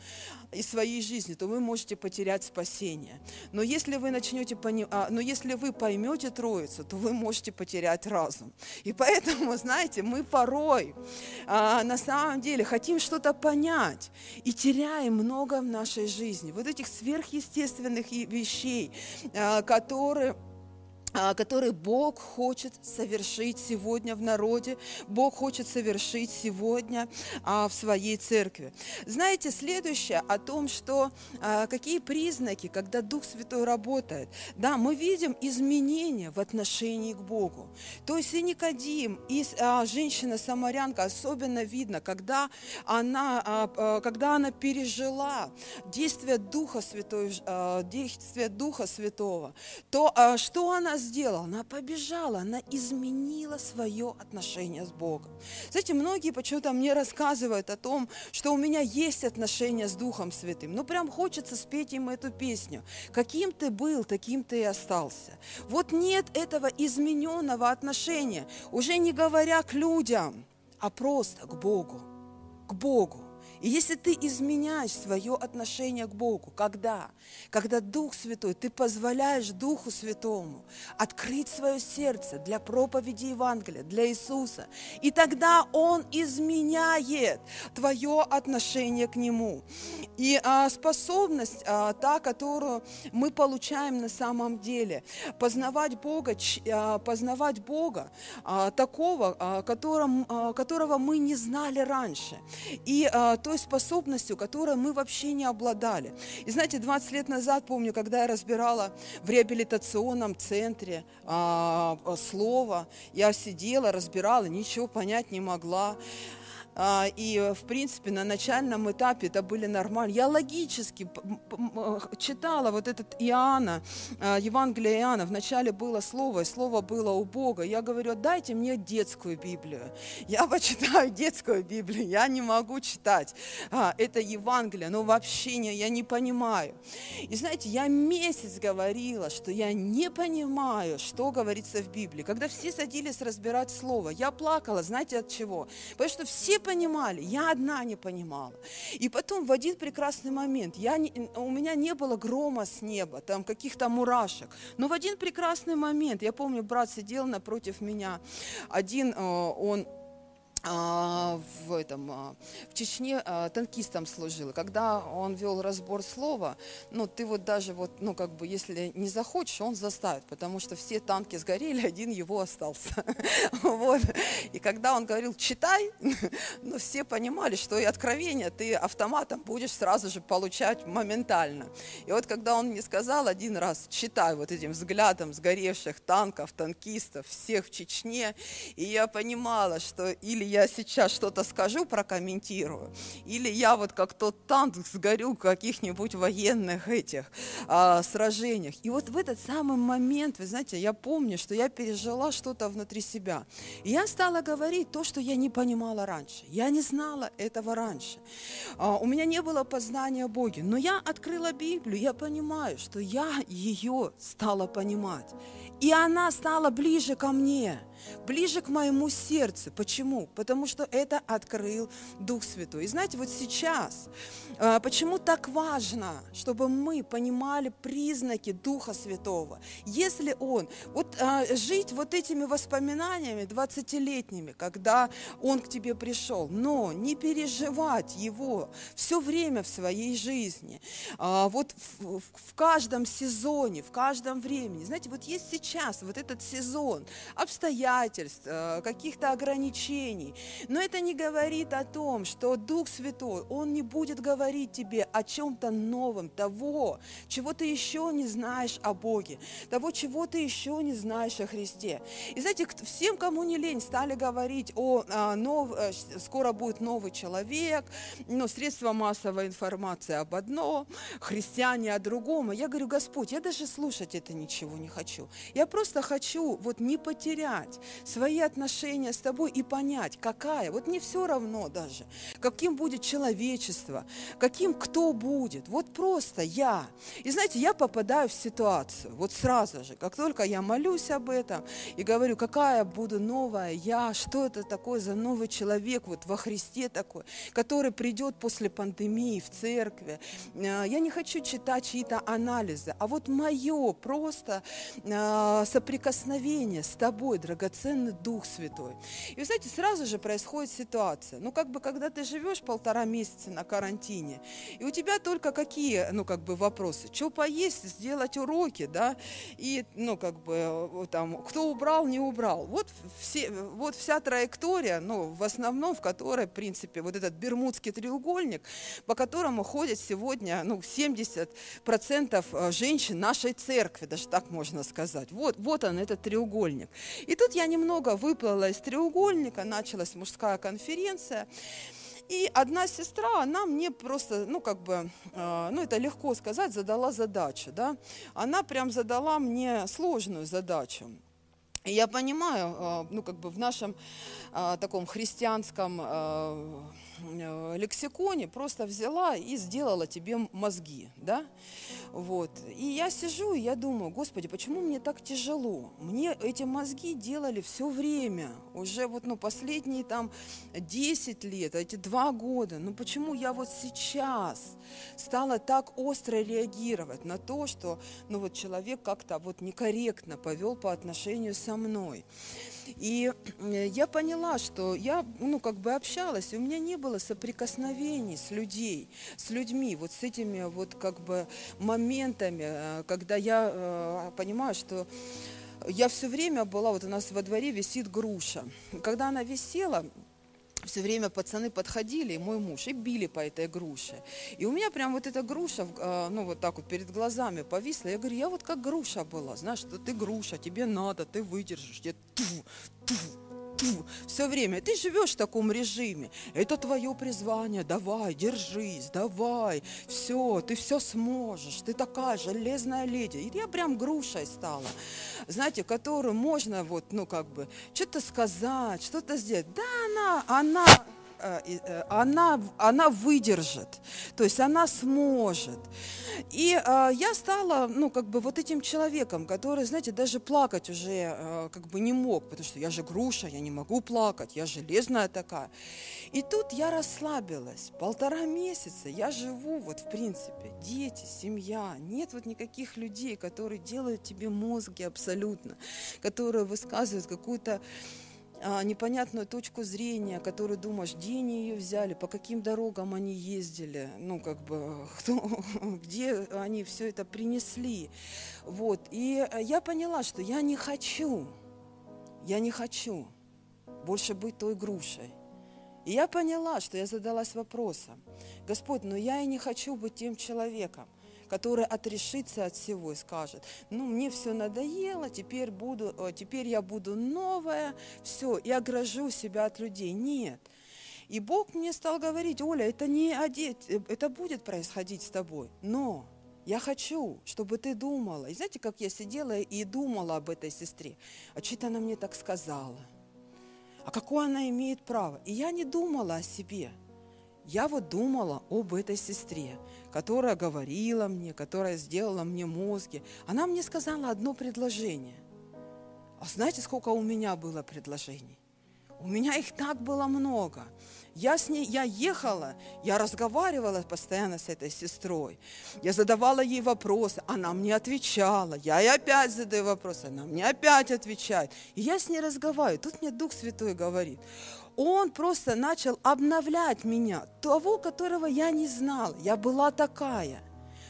из своей жизни, то вы можете потерять спасение. Но если вы начнете пони... а, но если вы поймете Троицу, то вы можете потерять разум. И поэтому, знаете, мы порой а, на самом деле хотим что-то понять и теряем много в нашей жизни. Вот этих сверхъестественных вещей, а, которые который Бог хочет совершить сегодня в народе, Бог хочет совершить сегодня а, в своей церкви. Знаете, следующее о том, что а, какие признаки, когда Дух Святой работает. Да, мы видим изменения в отношении к Богу. То есть и Никодим, и женщина-самарянка особенно видно, когда она, когда она пережила действие Духа Святого, действие Духа Святого, то что она сделала? Она побежала, она изменила свое отношение с Богом. Знаете, многие почему-то мне рассказывают о том, что у меня есть отношения с Духом Святым. Ну, прям хочется спеть им эту песню. Каким ты был, таким ты и остался. Вот нет этого измененного отношения, уже не говоря к людям, а просто к Богу. К Богу. И если ты изменяешь свое отношение к Богу, когда? Когда Дух Святой, ты позволяешь Духу Святому открыть свое сердце для проповеди Евангелия, для Иисуса, и тогда Он изменяет твое отношение к Нему. И а, способность, а, та, которую мы получаем на самом деле, познавать Бога, ч, а, познавать Бога а, такого, а, которым, а, которого мы не знали раньше. И а, той способностью, которой мы вообще не обладали. И знаете, 20 лет назад, помню, когда я разбирала в реабилитационном центре а, слово, я сидела, разбирала, ничего понять не могла. А, и, в принципе, на начальном этапе это были нормально. Я логически читала вот этот Иоанна, а, Евангелие Иоанна. Вначале было слово, и слово было у Бога. Я говорю, дайте мне детскую Библию. Я почитаю детскую Библию, я не могу читать. А, это Евангелие, но вообще не, я не понимаю. И знаете, я месяц говорила, что я не понимаю, что говорится в Библии. Когда все садились разбирать слово, я плакала, знаете от чего? Потому что все понимали, я одна не понимала. И потом в один прекрасный момент, я не, у меня не было грома с неба, там каких-то мурашек, но в один прекрасный момент, я помню, брат сидел напротив меня, один, э, он в, этом, а, в Чечне а, танкистом служил. Когда он вел разбор слова, ну, ты вот даже вот, ну, как бы, если не захочешь, он заставит, потому что все танки сгорели, один его остался. Вот. И когда он говорил, читай, ну, все понимали, что и откровение ты автоматом будешь сразу же получать моментально. И вот когда он мне сказал один раз, читай вот этим взглядом сгоревших танков, танкистов, всех в Чечне, и я понимала, что или я сейчас что-то скажу, прокомментирую, или я вот как тот танк сгорю в каких-нибудь военных этих а, сражениях. И вот в этот самый момент, вы знаете, я помню, что я пережила что-то внутри себя. И я стала говорить то, что я не понимала раньше. Я не знала этого раньше. А, у меня не было познания Боге. Но я открыла Библию, я понимаю, что я ее стала понимать. И она стала ближе ко мне ближе к моему сердцу. Почему? Потому что это открыл Дух Святой. И знаете, вот сейчас, а, почему так важно, чтобы мы понимали признаки Духа Святого? Если Он, вот а, жить вот этими воспоминаниями 20-летними, когда Он к тебе пришел, но не переживать Его все время в своей жизни, а, вот в, в каждом сезоне, в каждом времени. Знаете, вот есть сейчас вот этот сезон обстоятельств, обстоятельств, э, каких-то ограничений. Но это не говорит о том, что Дух Святой, Он не будет говорить тебе о чем-то новом, того, чего ты еще не знаешь о Боге, того, чего ты еще не знаешь о Христе. И знаете, всем, кому не лень, стали говорить о, о нов, э, скоро будет новый человек, но средства массовой информации об одном, христиане о другом. Я говорю, Господь, я даже слушать это ничего не хочу. Я просто хочу вот не потерять свои отношения с тобой и понять, какая, вот не все равно даже, каким будет человечество, каким кто будет, вот просто я. И знаете, я попадаю в ситуацию, вот сразу же, как только я молюсь об этом и говорю, какая буду новая я, что это такое за новый человек вот во Христе такой, который придет после пандемии в церкви. Э, я не хочу читать чьи-то анализы, а вот мое просто э, соприкосновение с тобой, драгоценный Дух Святой. И вы знаете, сразу же происходит ситуация. Ну, как бы, когда ты живешь полтора месяца на карантине, и у тебя только какие, ну, как бы, вопросы? Что поесть, сделать уроки, да, и, ну, как бы, э, там, кто убрал, не убрал. Вот, все, вот вся траектория, ну, в основном, в которой, в принципе, вот этот бермудский треугольник, по которому ходят сегодня, ну, 70% э, женщин нашей церкви, даже так можно сказать. Вот, вот он, этот треугольник. И тут немного выплыла из треугольника, началась мужская конференция. И одна сестра, она мне просто, ну, как бы, э, ну, это легко сказать, задала задачу, да. Она прям задала мне сложную задачу. И я понимаю, э, ну, как бы в нашем э, таком христианском Э, лексиконе просто взяла и сделала тебе мозги, да, вот. И я сижу, и я думаю, Господи, почему мне так тяжело? Мне эти мозги делали все время, уже вот, ну, последние там 10 лет, эти два года, ну, почему я вот сейчас стала так остро реагировать на то, что, ну, вот человек как-то вот некорректно повел по отношению со мной. И э, я поняла, что я, ну, как бы общалась, и у меня не было соприкосновений с людей, с людьми, вот с этими вот как бы моментами, э, когда я э, понимаю, что я все время была, вот у нас во дворе висит груша. Когда она висела, все время пацаны подходили, и мой муж, и били по этой груше. И у меня прям вот эта груша, а, ну вот так вот перед глазами повисла. Я говорю, я вот как груша была, знаешь, что ты груша, тебе надо, ты выдержишь. Я ту, все время. Ты живешь в таком режиме. Это твое призвание. Давай, держись, давай. Все, ты все сможешь. Ты такая железная леди. И я прям грушей стала. Знаете, которую можно вот, ну как бы, что-то сказать, что-то сделать. Да, она, она она, она выдержит, то есть она сможет. И э, я стала, ну, как бы вот этим человеком, который, знаете, даже плакать уже э, как бы не мог, потому что я же груша, я не могу плакать, я железная такая. И тут я расслабилась. Полтора месяца я живу, вот в принципе, дети, семья, нет вот никаких людей, которые делают тебе мозги абсолютно, которые высказывают какую-то непонятную точку зрения, которую думаешь, где они ее взяли, по каким дорогам они ездили, ну, как бы, кто, где они все это принесли. Вот. И я поняла, что я не хочу, я не хочу больше быть той грушей. И я поняла, что я задалась вопросом, Господь, но я и не хочу быть тем человеком, который отрешится от всего и скажет, ну, мне все надоело, теперь, буду, теперь я буду новая, все, и огражу себя от людей. Нет. И Бог мне стал говорить, Оля, это не одеть, это будет происходить с тобой, но я хочу, чтобы ты думала. И знаете, как я сидела и думала об этой сестре? А что-то она мне так сказала. А какое она имеет право? И я не думала о себе. Я вот думала об этой сестре которая говорила мне, которая сделала мне мозги, она мне сказала одно предложение. А знаете, сколько у меня было предложений? У меня их так было много. Я с ней, я ехала, я разговаривала постоянно с этой сестрой. Я задавала ей вопросы, она мне отвечала. Я ей опять задаю вопросы, она мне опять отвечает. И я с ней разговариваю. Тут мне Дух Святой говорит, он просто начал обновлять меня, того, которого я не знала. Я была такая –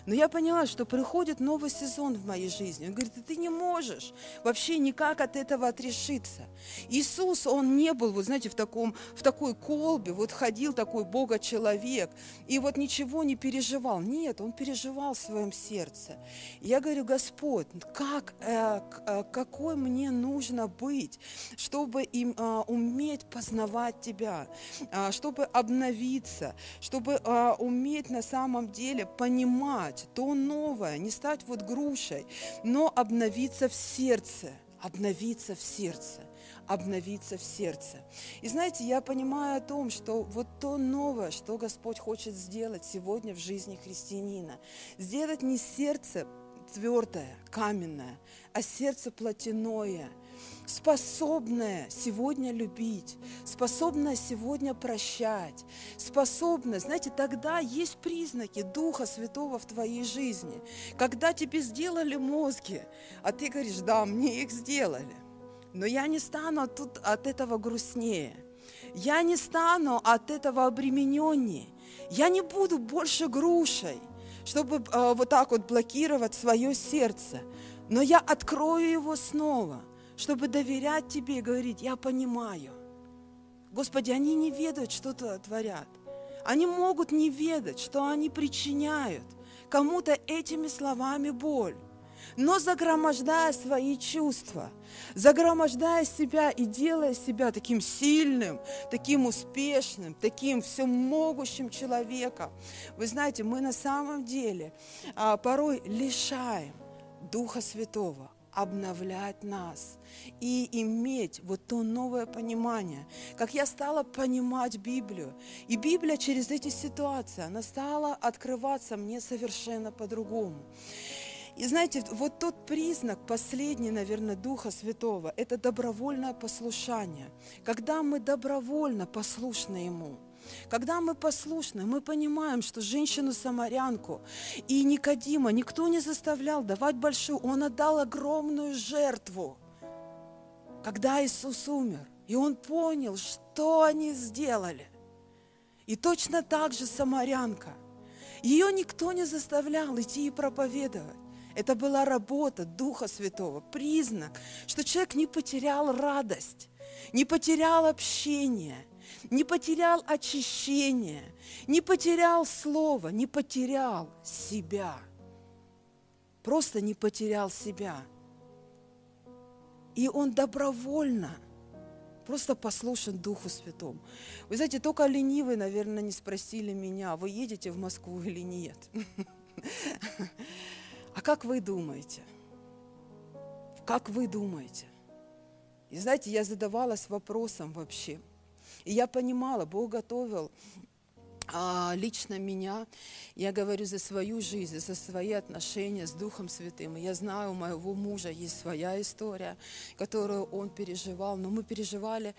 но я поняла, что приходит новый сезон в моей жизни. Он говорит, ты не можешь вообще никак от этого отрешиться. Иисус, он не был, вот знаете, в, таком, в такой колбе, вот ходил такой Бога-человек, и вот ничего не переживал. Нет, он переживал в своем сердце. Я говорю, Господь, как, э, э, какой мне нужно быть, чтобы им, э, уметь познавать Тебя, э, чтобы обновиться, чтобы э, уметь на самом деле понимать, то новое, не стать вот грушей, но обновиться в сердце, обновиться в сердце, обновиться в сердце. И знаете, я понимаю о том, что вот то новое, что Господь хочет сделать сегодня в жизни христианина, сделать не сердце твердое, каменное, а сердце плотяное, способное сегодня любить, способное сегодня прощать, способное, знаете, тогда есть признаки Духа Святого в твоей жизни. Когда тебе сделали мозги, а ты говоришь, да, мне их сделали, но я не стану тут от этого грустнее, я не стану от этого обремененнее, я не буду больше грушей, чтобы э, вот так вот блокировать свое сердце, но я открою его снова – чтобы доверять Тебе и говорить, я понимаю. Господи, они не ведают, что творят. Они могут не ведать, что они причиняют кому-то этими словами боль. Но загромождая свои чувства, загромождая себя и делая себя таким сильным, таким успешным, таким всемогущим человеком, вы знаете, мы на самом деле а, порой лишаем Духа Святого обновлять нас и иметь вот то новое понимание. Как я стала понимать Библию. И Библия через эти ситуации, она стала открываться мне совершенно по-другому. И знаете, вот тот признак, последний, наверное, Духа Святого, это добровольное послушание. Когда мы добровольно послушны Ему – когда мы послушны, мы понимаем, что женщину-самарянку и Никодима никто не заставлял давать большую, он отдал огромную жертву. Когда Иисус умер, и он понял, что они сделали. И точно так же самарянка. Ее никто не заставлял идти и проповедовать. Это была работа Духа Святого, признак, что человек не потерял радость, не потерял общение, не потерял очищение, не потерял слово, не потерял себя. Просто не потерял себя. И он добровольно просто послушен Духу Святому. Вы знаете, только ленивые, наверное, не спросили меня, вы едете в Москву или нет. А как вы думаете? Как вы думаете? И знаете, я задавалась вопросом вообще – и я понимала, Бог готовил а, лично меня, я говорю за свою жизнь, за свои отношения с Духом Святым. я знаю, у моего мужа есть своя история, которую он переживал, но мы переживали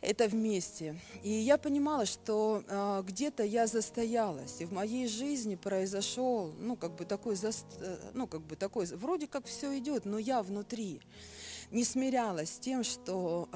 это вместе. И я понимала, что а, где-то я застоялась, и в моей жизни произошел, ну, как бы такой, э, ну, как бы такой, вроде как все идет, но я внутри не смирялась с тем, что,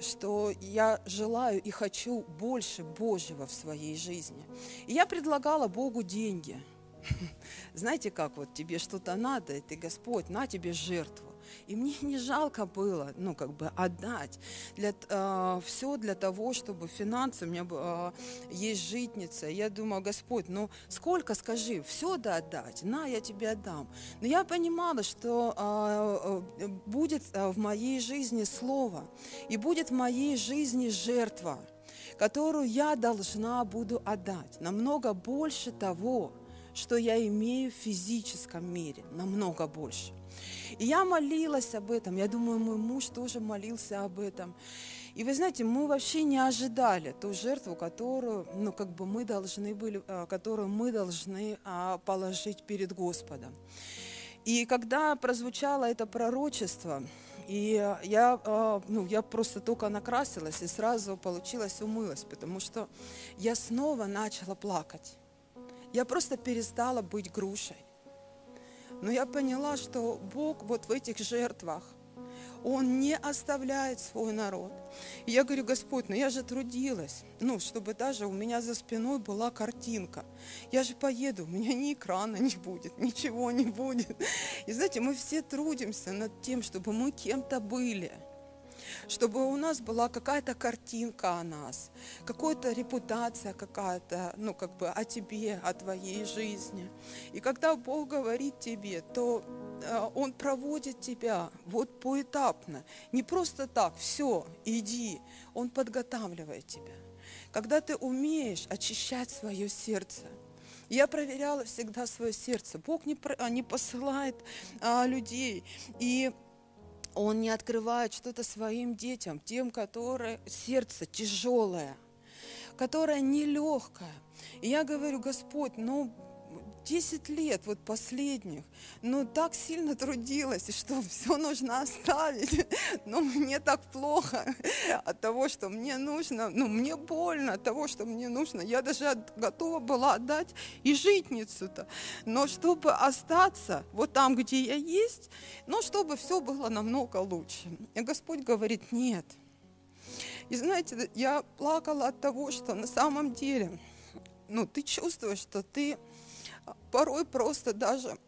что я желаю и хочу больше Божьего в своей жизни. И я предлагала Богу деньги. Знаете, как вот тебе что-то надо, и ты, Господь, на тебе жертву. И мне не жалко было, ну, как бы отдать для, э, все для того, чтобы финансы, у меня э, есть житница. Я думаю, Господь, ну, сколько, скажи, все да отдать, на, я тебе отдам. Но я понимала, что э, будет в моей жизни слово, и будет в моей жизни жертва, которую я должна буду отдать, намного больше того, что я имею в физическом мире, намного больше. И я молилась об этом. Я думаю, мой муж тоже молился об этом. И вы знаете, мы вообще не ожидали ту жертву, которую, ну, как бы мы должны были, а, которую мы должны а, положить перед Господом. И когда прозвучало это пророчество, и я, а, ну, я просто только накрасилась и сразу получилось умылась, потому что я снова начала плакать. Я просто перестала быть грушей. Но я поняла, что Бог вот в этих жертвах, Он не оставляет свой народ. И я говорю, Господь, ну я же трудилась, ну, чтобы даже у меня за спиной была картинка. Я же поеду, у меня ни экрана не будет, ничего не будет. И знаете, мы все трудимся над тем, чтобы мы кем-то были – чтобы у нас была какая-то картинка о нас, какая-то репутация какая-то, ну, как бы о тебе, о твоей жизни. И когда Бог говорит тебе, то э, Он проводит тебя вот поэтапно, не просто так, все, иди, Он подготавливает тебя. Когда ты умеешь очищать свое сердце, я проверяла всегда свое сердце. Бог не, не посылает а, людей. И Он не открывает что-то своим детям, тем, которые сердце тяжелое, которое нелегкое. И я говорю, Господь, ну 10 лет вот последних, ну так сильно трудилась, что все нужно оставить, но мне так плохо от того, что мне нужно, ну мне больно от того, что мне нужно, я даже готова была отдать и житницу-то, но чтобы остаться вот там, где я есть, но чтобы все было намного лучше. И Господь говорит, нет. И знаете, я плакала от того, что на самом деле, ну, ты чувствуешь, что ты порой просто даже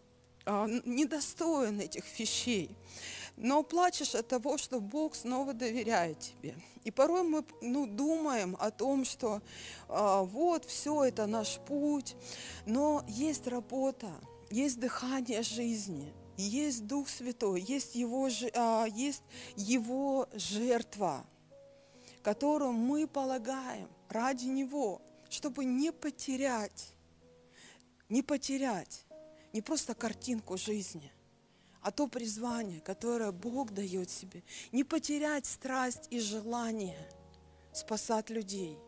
а, недостоин этих вещей. Но плачешь от того, что Бог снова доверяет тебе. И порой мы ну, думаем о том, что а, вот все это наш путь, но есть работа, есть дыхание жизни, есть Дух Святой, есть Его, а, есть его жертва, которую мы полагаем ради Него, чтобы не потерять не потерять не просто картинку жизни, а то призвание, которое Бог дает себе, не потерять страсть и желание спасать людей.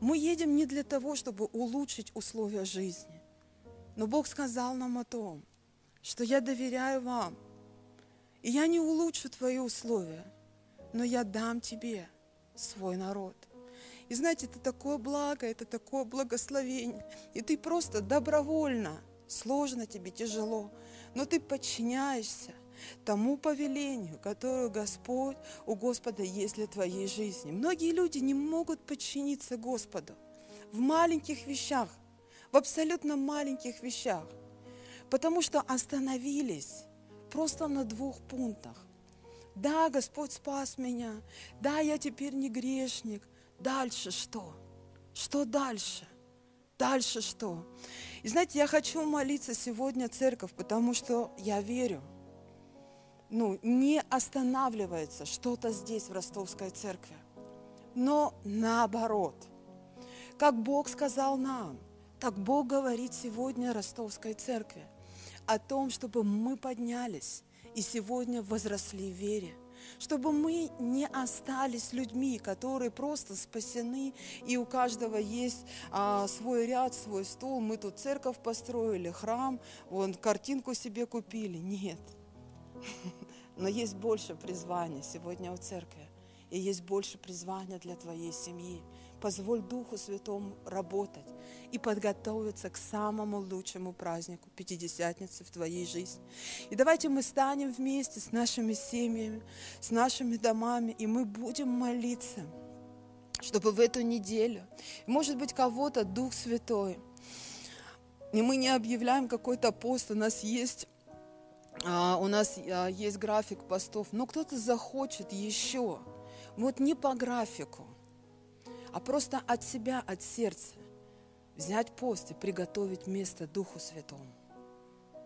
Мы едем не для того, чтобы улучшить условия жизни, но Бог сказал нам о том, что я доверяю вам, и я не улучшу твои условия, но я дам тебе свой народ. И знаете, это такое благо, это такое благословение. И ты просто добровольно, сложно тебе, тяжело, но ты подчиняешься тому повелению, которое Господь, у Господа есть для твоей жизни. Многие люди не могут подчиниться Господу в маленьких вещах, в абсолютно маленьких вещах, потому что остановились просто на двух пунктах. Да, Господь спас меня, да, я теперь не грешник, Дальше что? Что дальше? Дальше что? И знаете, я хочу молиться сегодня церковь, потому что я верю, ну, не останавливается что-то здесь, в Ростовской церкви, но наоборот. Как Бог сказал нам, так Бог говорит сегодня Ростовской церкви о том, чтобы мы поднялись и сегодня возросли в вере чтобы мы не остались людьми, которые просто спасены, и у каждого есть а, свой ряд, свой стол. Мы тут церковь построили, храм, вон картинку себе купили. Нет. Но есть больше призвания сегодня у церкви, и есть больше призвания для твоей семьи. Позволь Духу Святому работать и подготовиться к самому лучшему празднику Пятидесятницы в твоей жизни. И давайте мы станем вместе с нашими семьями, с нашими домами, и мы будем молиться, чтобы в эту неделю, может быть, кого-то Дух Святой, и мы не объявляем какой-то пост, у нас есть а, у нас а, есть график постов, но кто-то захочет еще, вот не по графику, а просто от себя, от сердца взять пост и приготовить место Духу Святому.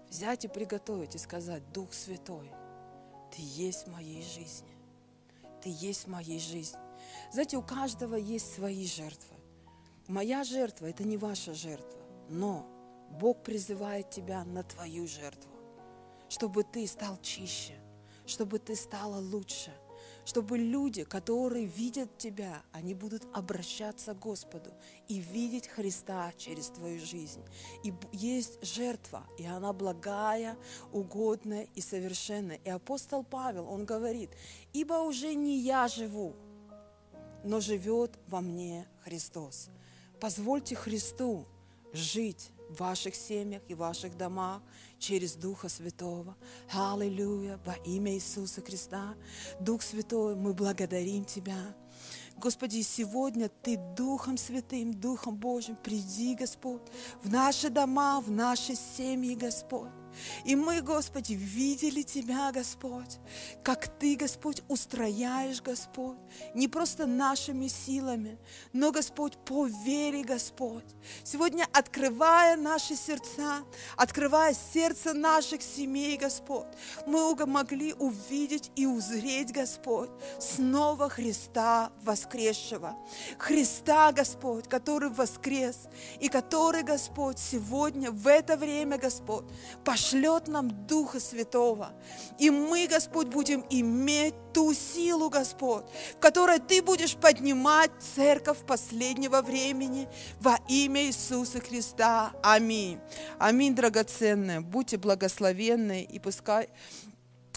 Взять и приготовить и сказать, Дух Святой, Ты есть в моей жизни. Ты есть в моей жизни. Знаете, у каждого есть свои жертвы. Моя жертва – это не ваша жертва, но Бог призывает тебя на твою жертву, чтобы ты стал чище, чтобы ты стала лучше – чтобы люди, которые видят Тебя, они будут обращаться к Господу и видеть Христа через Твою жизнь. И есть жертва, и она благая, угодная и совершенная. И апостол Павел, он говорит, ибо уже не я живу, но живет во мне Христос. Позвольте Христу жить в ваших семьях и ваших домах через Духа Святого. Аллилуйя, во имя Иисуса Христа. Дух Святой, мы благодарим Тебя. Господи, сегодня Ты Духом Святым, Духом Божьим, приди, Господь, в наши дома, в наши семьи, Господь. И мы, Господи, видели Тебя, Господь, как Ты, Господь, устрояешь, Господь, не просто нашими силами, но, Господь, по вере, Господь. Сегодня, открывая наши сердца, открывая сердце наших семей, Господь, мы могли увидеть и узреть, Господь, снова Христа воскресшего. Христа, Господь, который воскрес, и который, Господь, сегодня, в это время, Господь, пошел пошлет нам Духа Святого. И мы, Господь, будем иметь ту силу, Господь, в которой Ты будешь поднимать церковь последнего времени во имя Иисуса Христа. Аминь. Аминь, драгоценные. Будьте благословенны и пускай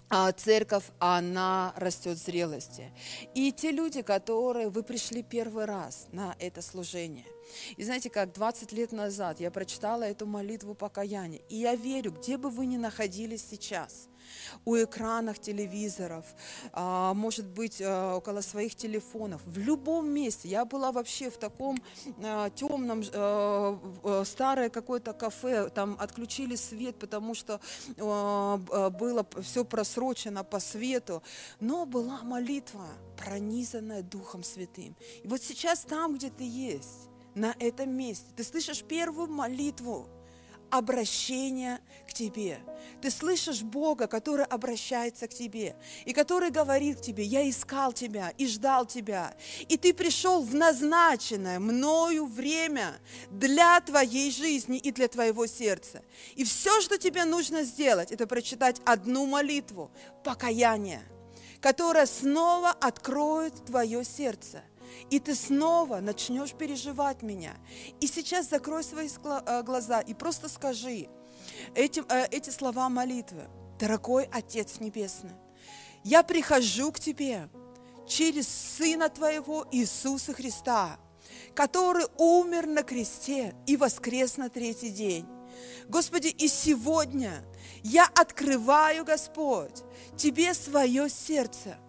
а церковь, она растет в зрелости. И те люди, которые вы пришли первый раз на это служение, и знаете, как 20 лет назад я прочитала эту молитву покаяния, и я верю, где бы вы ни находились сейчас, у экранов телевизоров, а, может быть, а, около своих телефонов, в любом месте. Я была вообще в таком а, темном, старое какое-то кафе, там отключили свет, потому что было все просрочено по свету, но была молитва, пронизанная Духом Святым. И вот сейчас там, где ты есть, на этом месте, ты слышишь первую молитву, обращение к тебе. Ты слышишь Бога, который обращается к тебе и который говорит к тебе, я искал тебя и ждал тебя, и ты пришел в назначенное мною время для твоей жизни и для твоего сердца. И все, что тебе нужно сделать, это прочитать одну молитву, покаяние, которая снова откроет твое сердце – и ты снова начнешь переживать меня. И сейчас закрой свои э, глаза и просто скажи эти, э, эти слова молитвы. Дорогой Отец Небесный, я прихожу к Тебе через Сына Твоего Иисуса Христа, который умер на кресте и воскрес на третий день. Господи, и сегодня я открываю, Господь, Тебе свое сердце –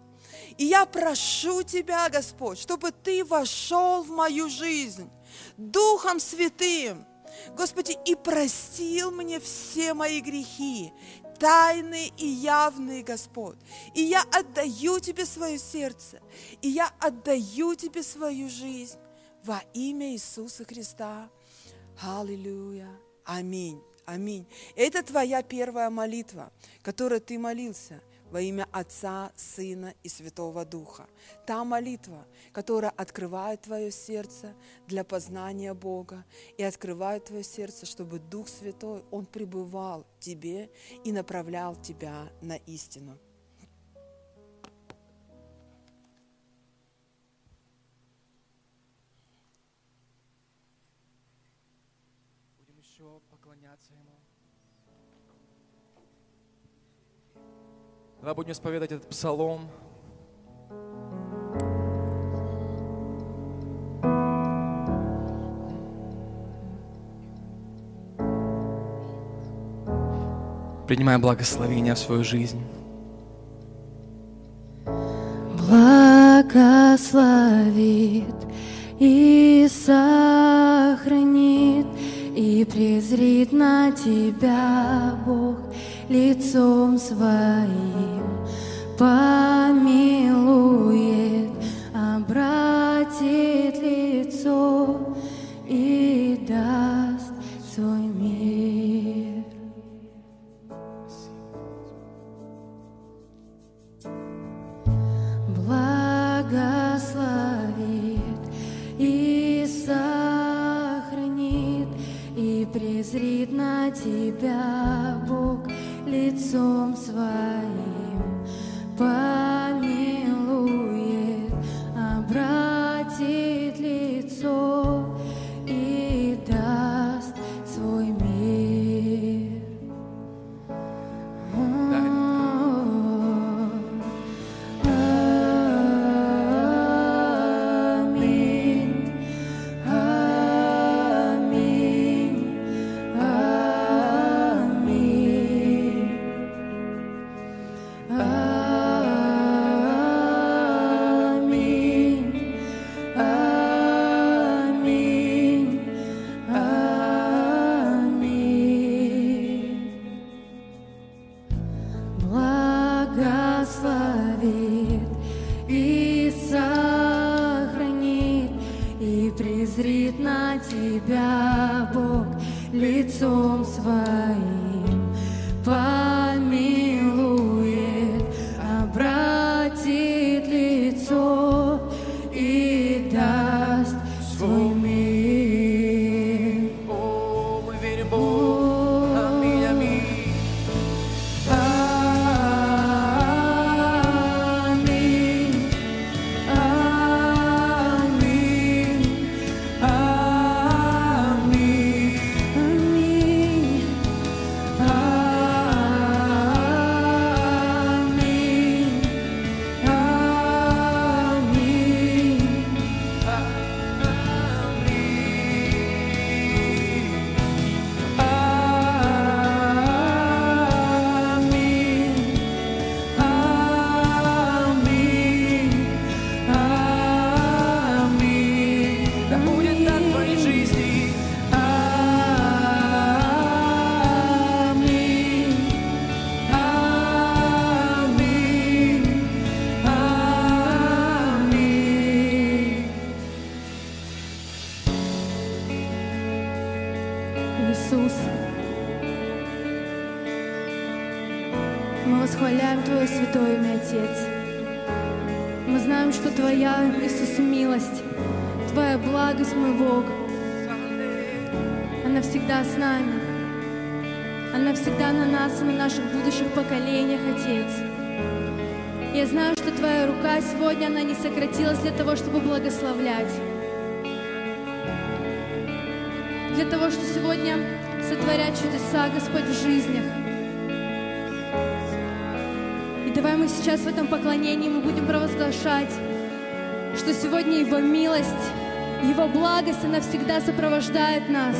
и я прошу Тебя, Господь, чтобы Ты вошел в мою жизнь Духом Святым, Господи, и простил мне все мои грехи, тайные и явные, Господь. И я отдаю Тебе свое сердце, и я отдаю Тебе свою жизнь во имя Иисуса Христа. Аллилуйя. Аминь. Аминь. Это твоя первая молитва, которой ты молился во имя Отца, Сына и Святого Духа. Та молитва, которая открывает твое сердце для познания Бога и открывает твое сердце, чтобы Дух Святой, Он пребывал в тебе и направлял тебя на истину. Давай будем исповедать этот псалом. Принимай благословение в свою жизнь. Благословит и сохранит и презрит на тебя Бог лицом своим помилует, обратит родилась для того, чтобы благословлять. Для того, что сегодня сотворять чудеса, Господь, в жизнях. И давай мы сейчас в этом поклонении мы будем провозглашать, что сегодня Его милость, Его благость, она всегда сопровождает нас.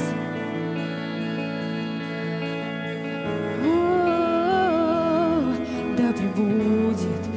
О -о -о да пребудет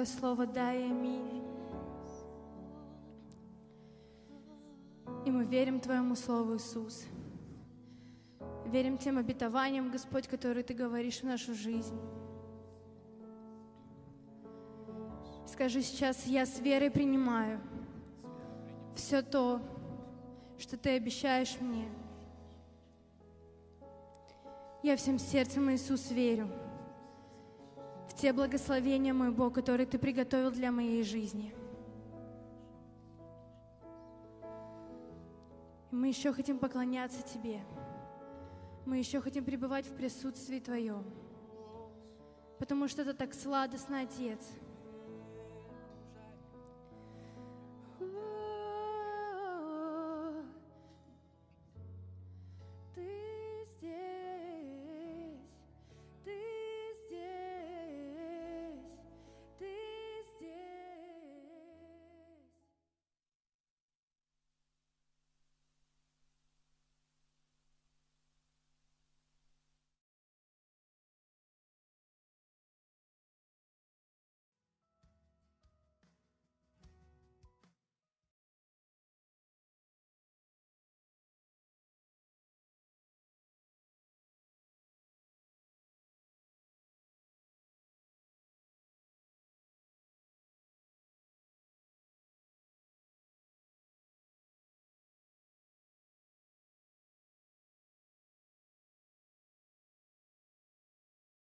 Твое слово дай, аминь. И мы верим Твоему Слову, Иисус. Верим тем обетованиям, Господь, которые Ты говоришь в нашу жизнь. Скажи сейчас, я с верой принимаю все то, что Ты обещаешь мне. Я всем сердцем, Иисус, верю те благословения, мой Бог, которые Ты приготовил для моей жизни. И мы еще хотим поклоняться Тебе. Мы еще хотим пребывать в присутствии Твоем. Потому что это так сладостно, Отец.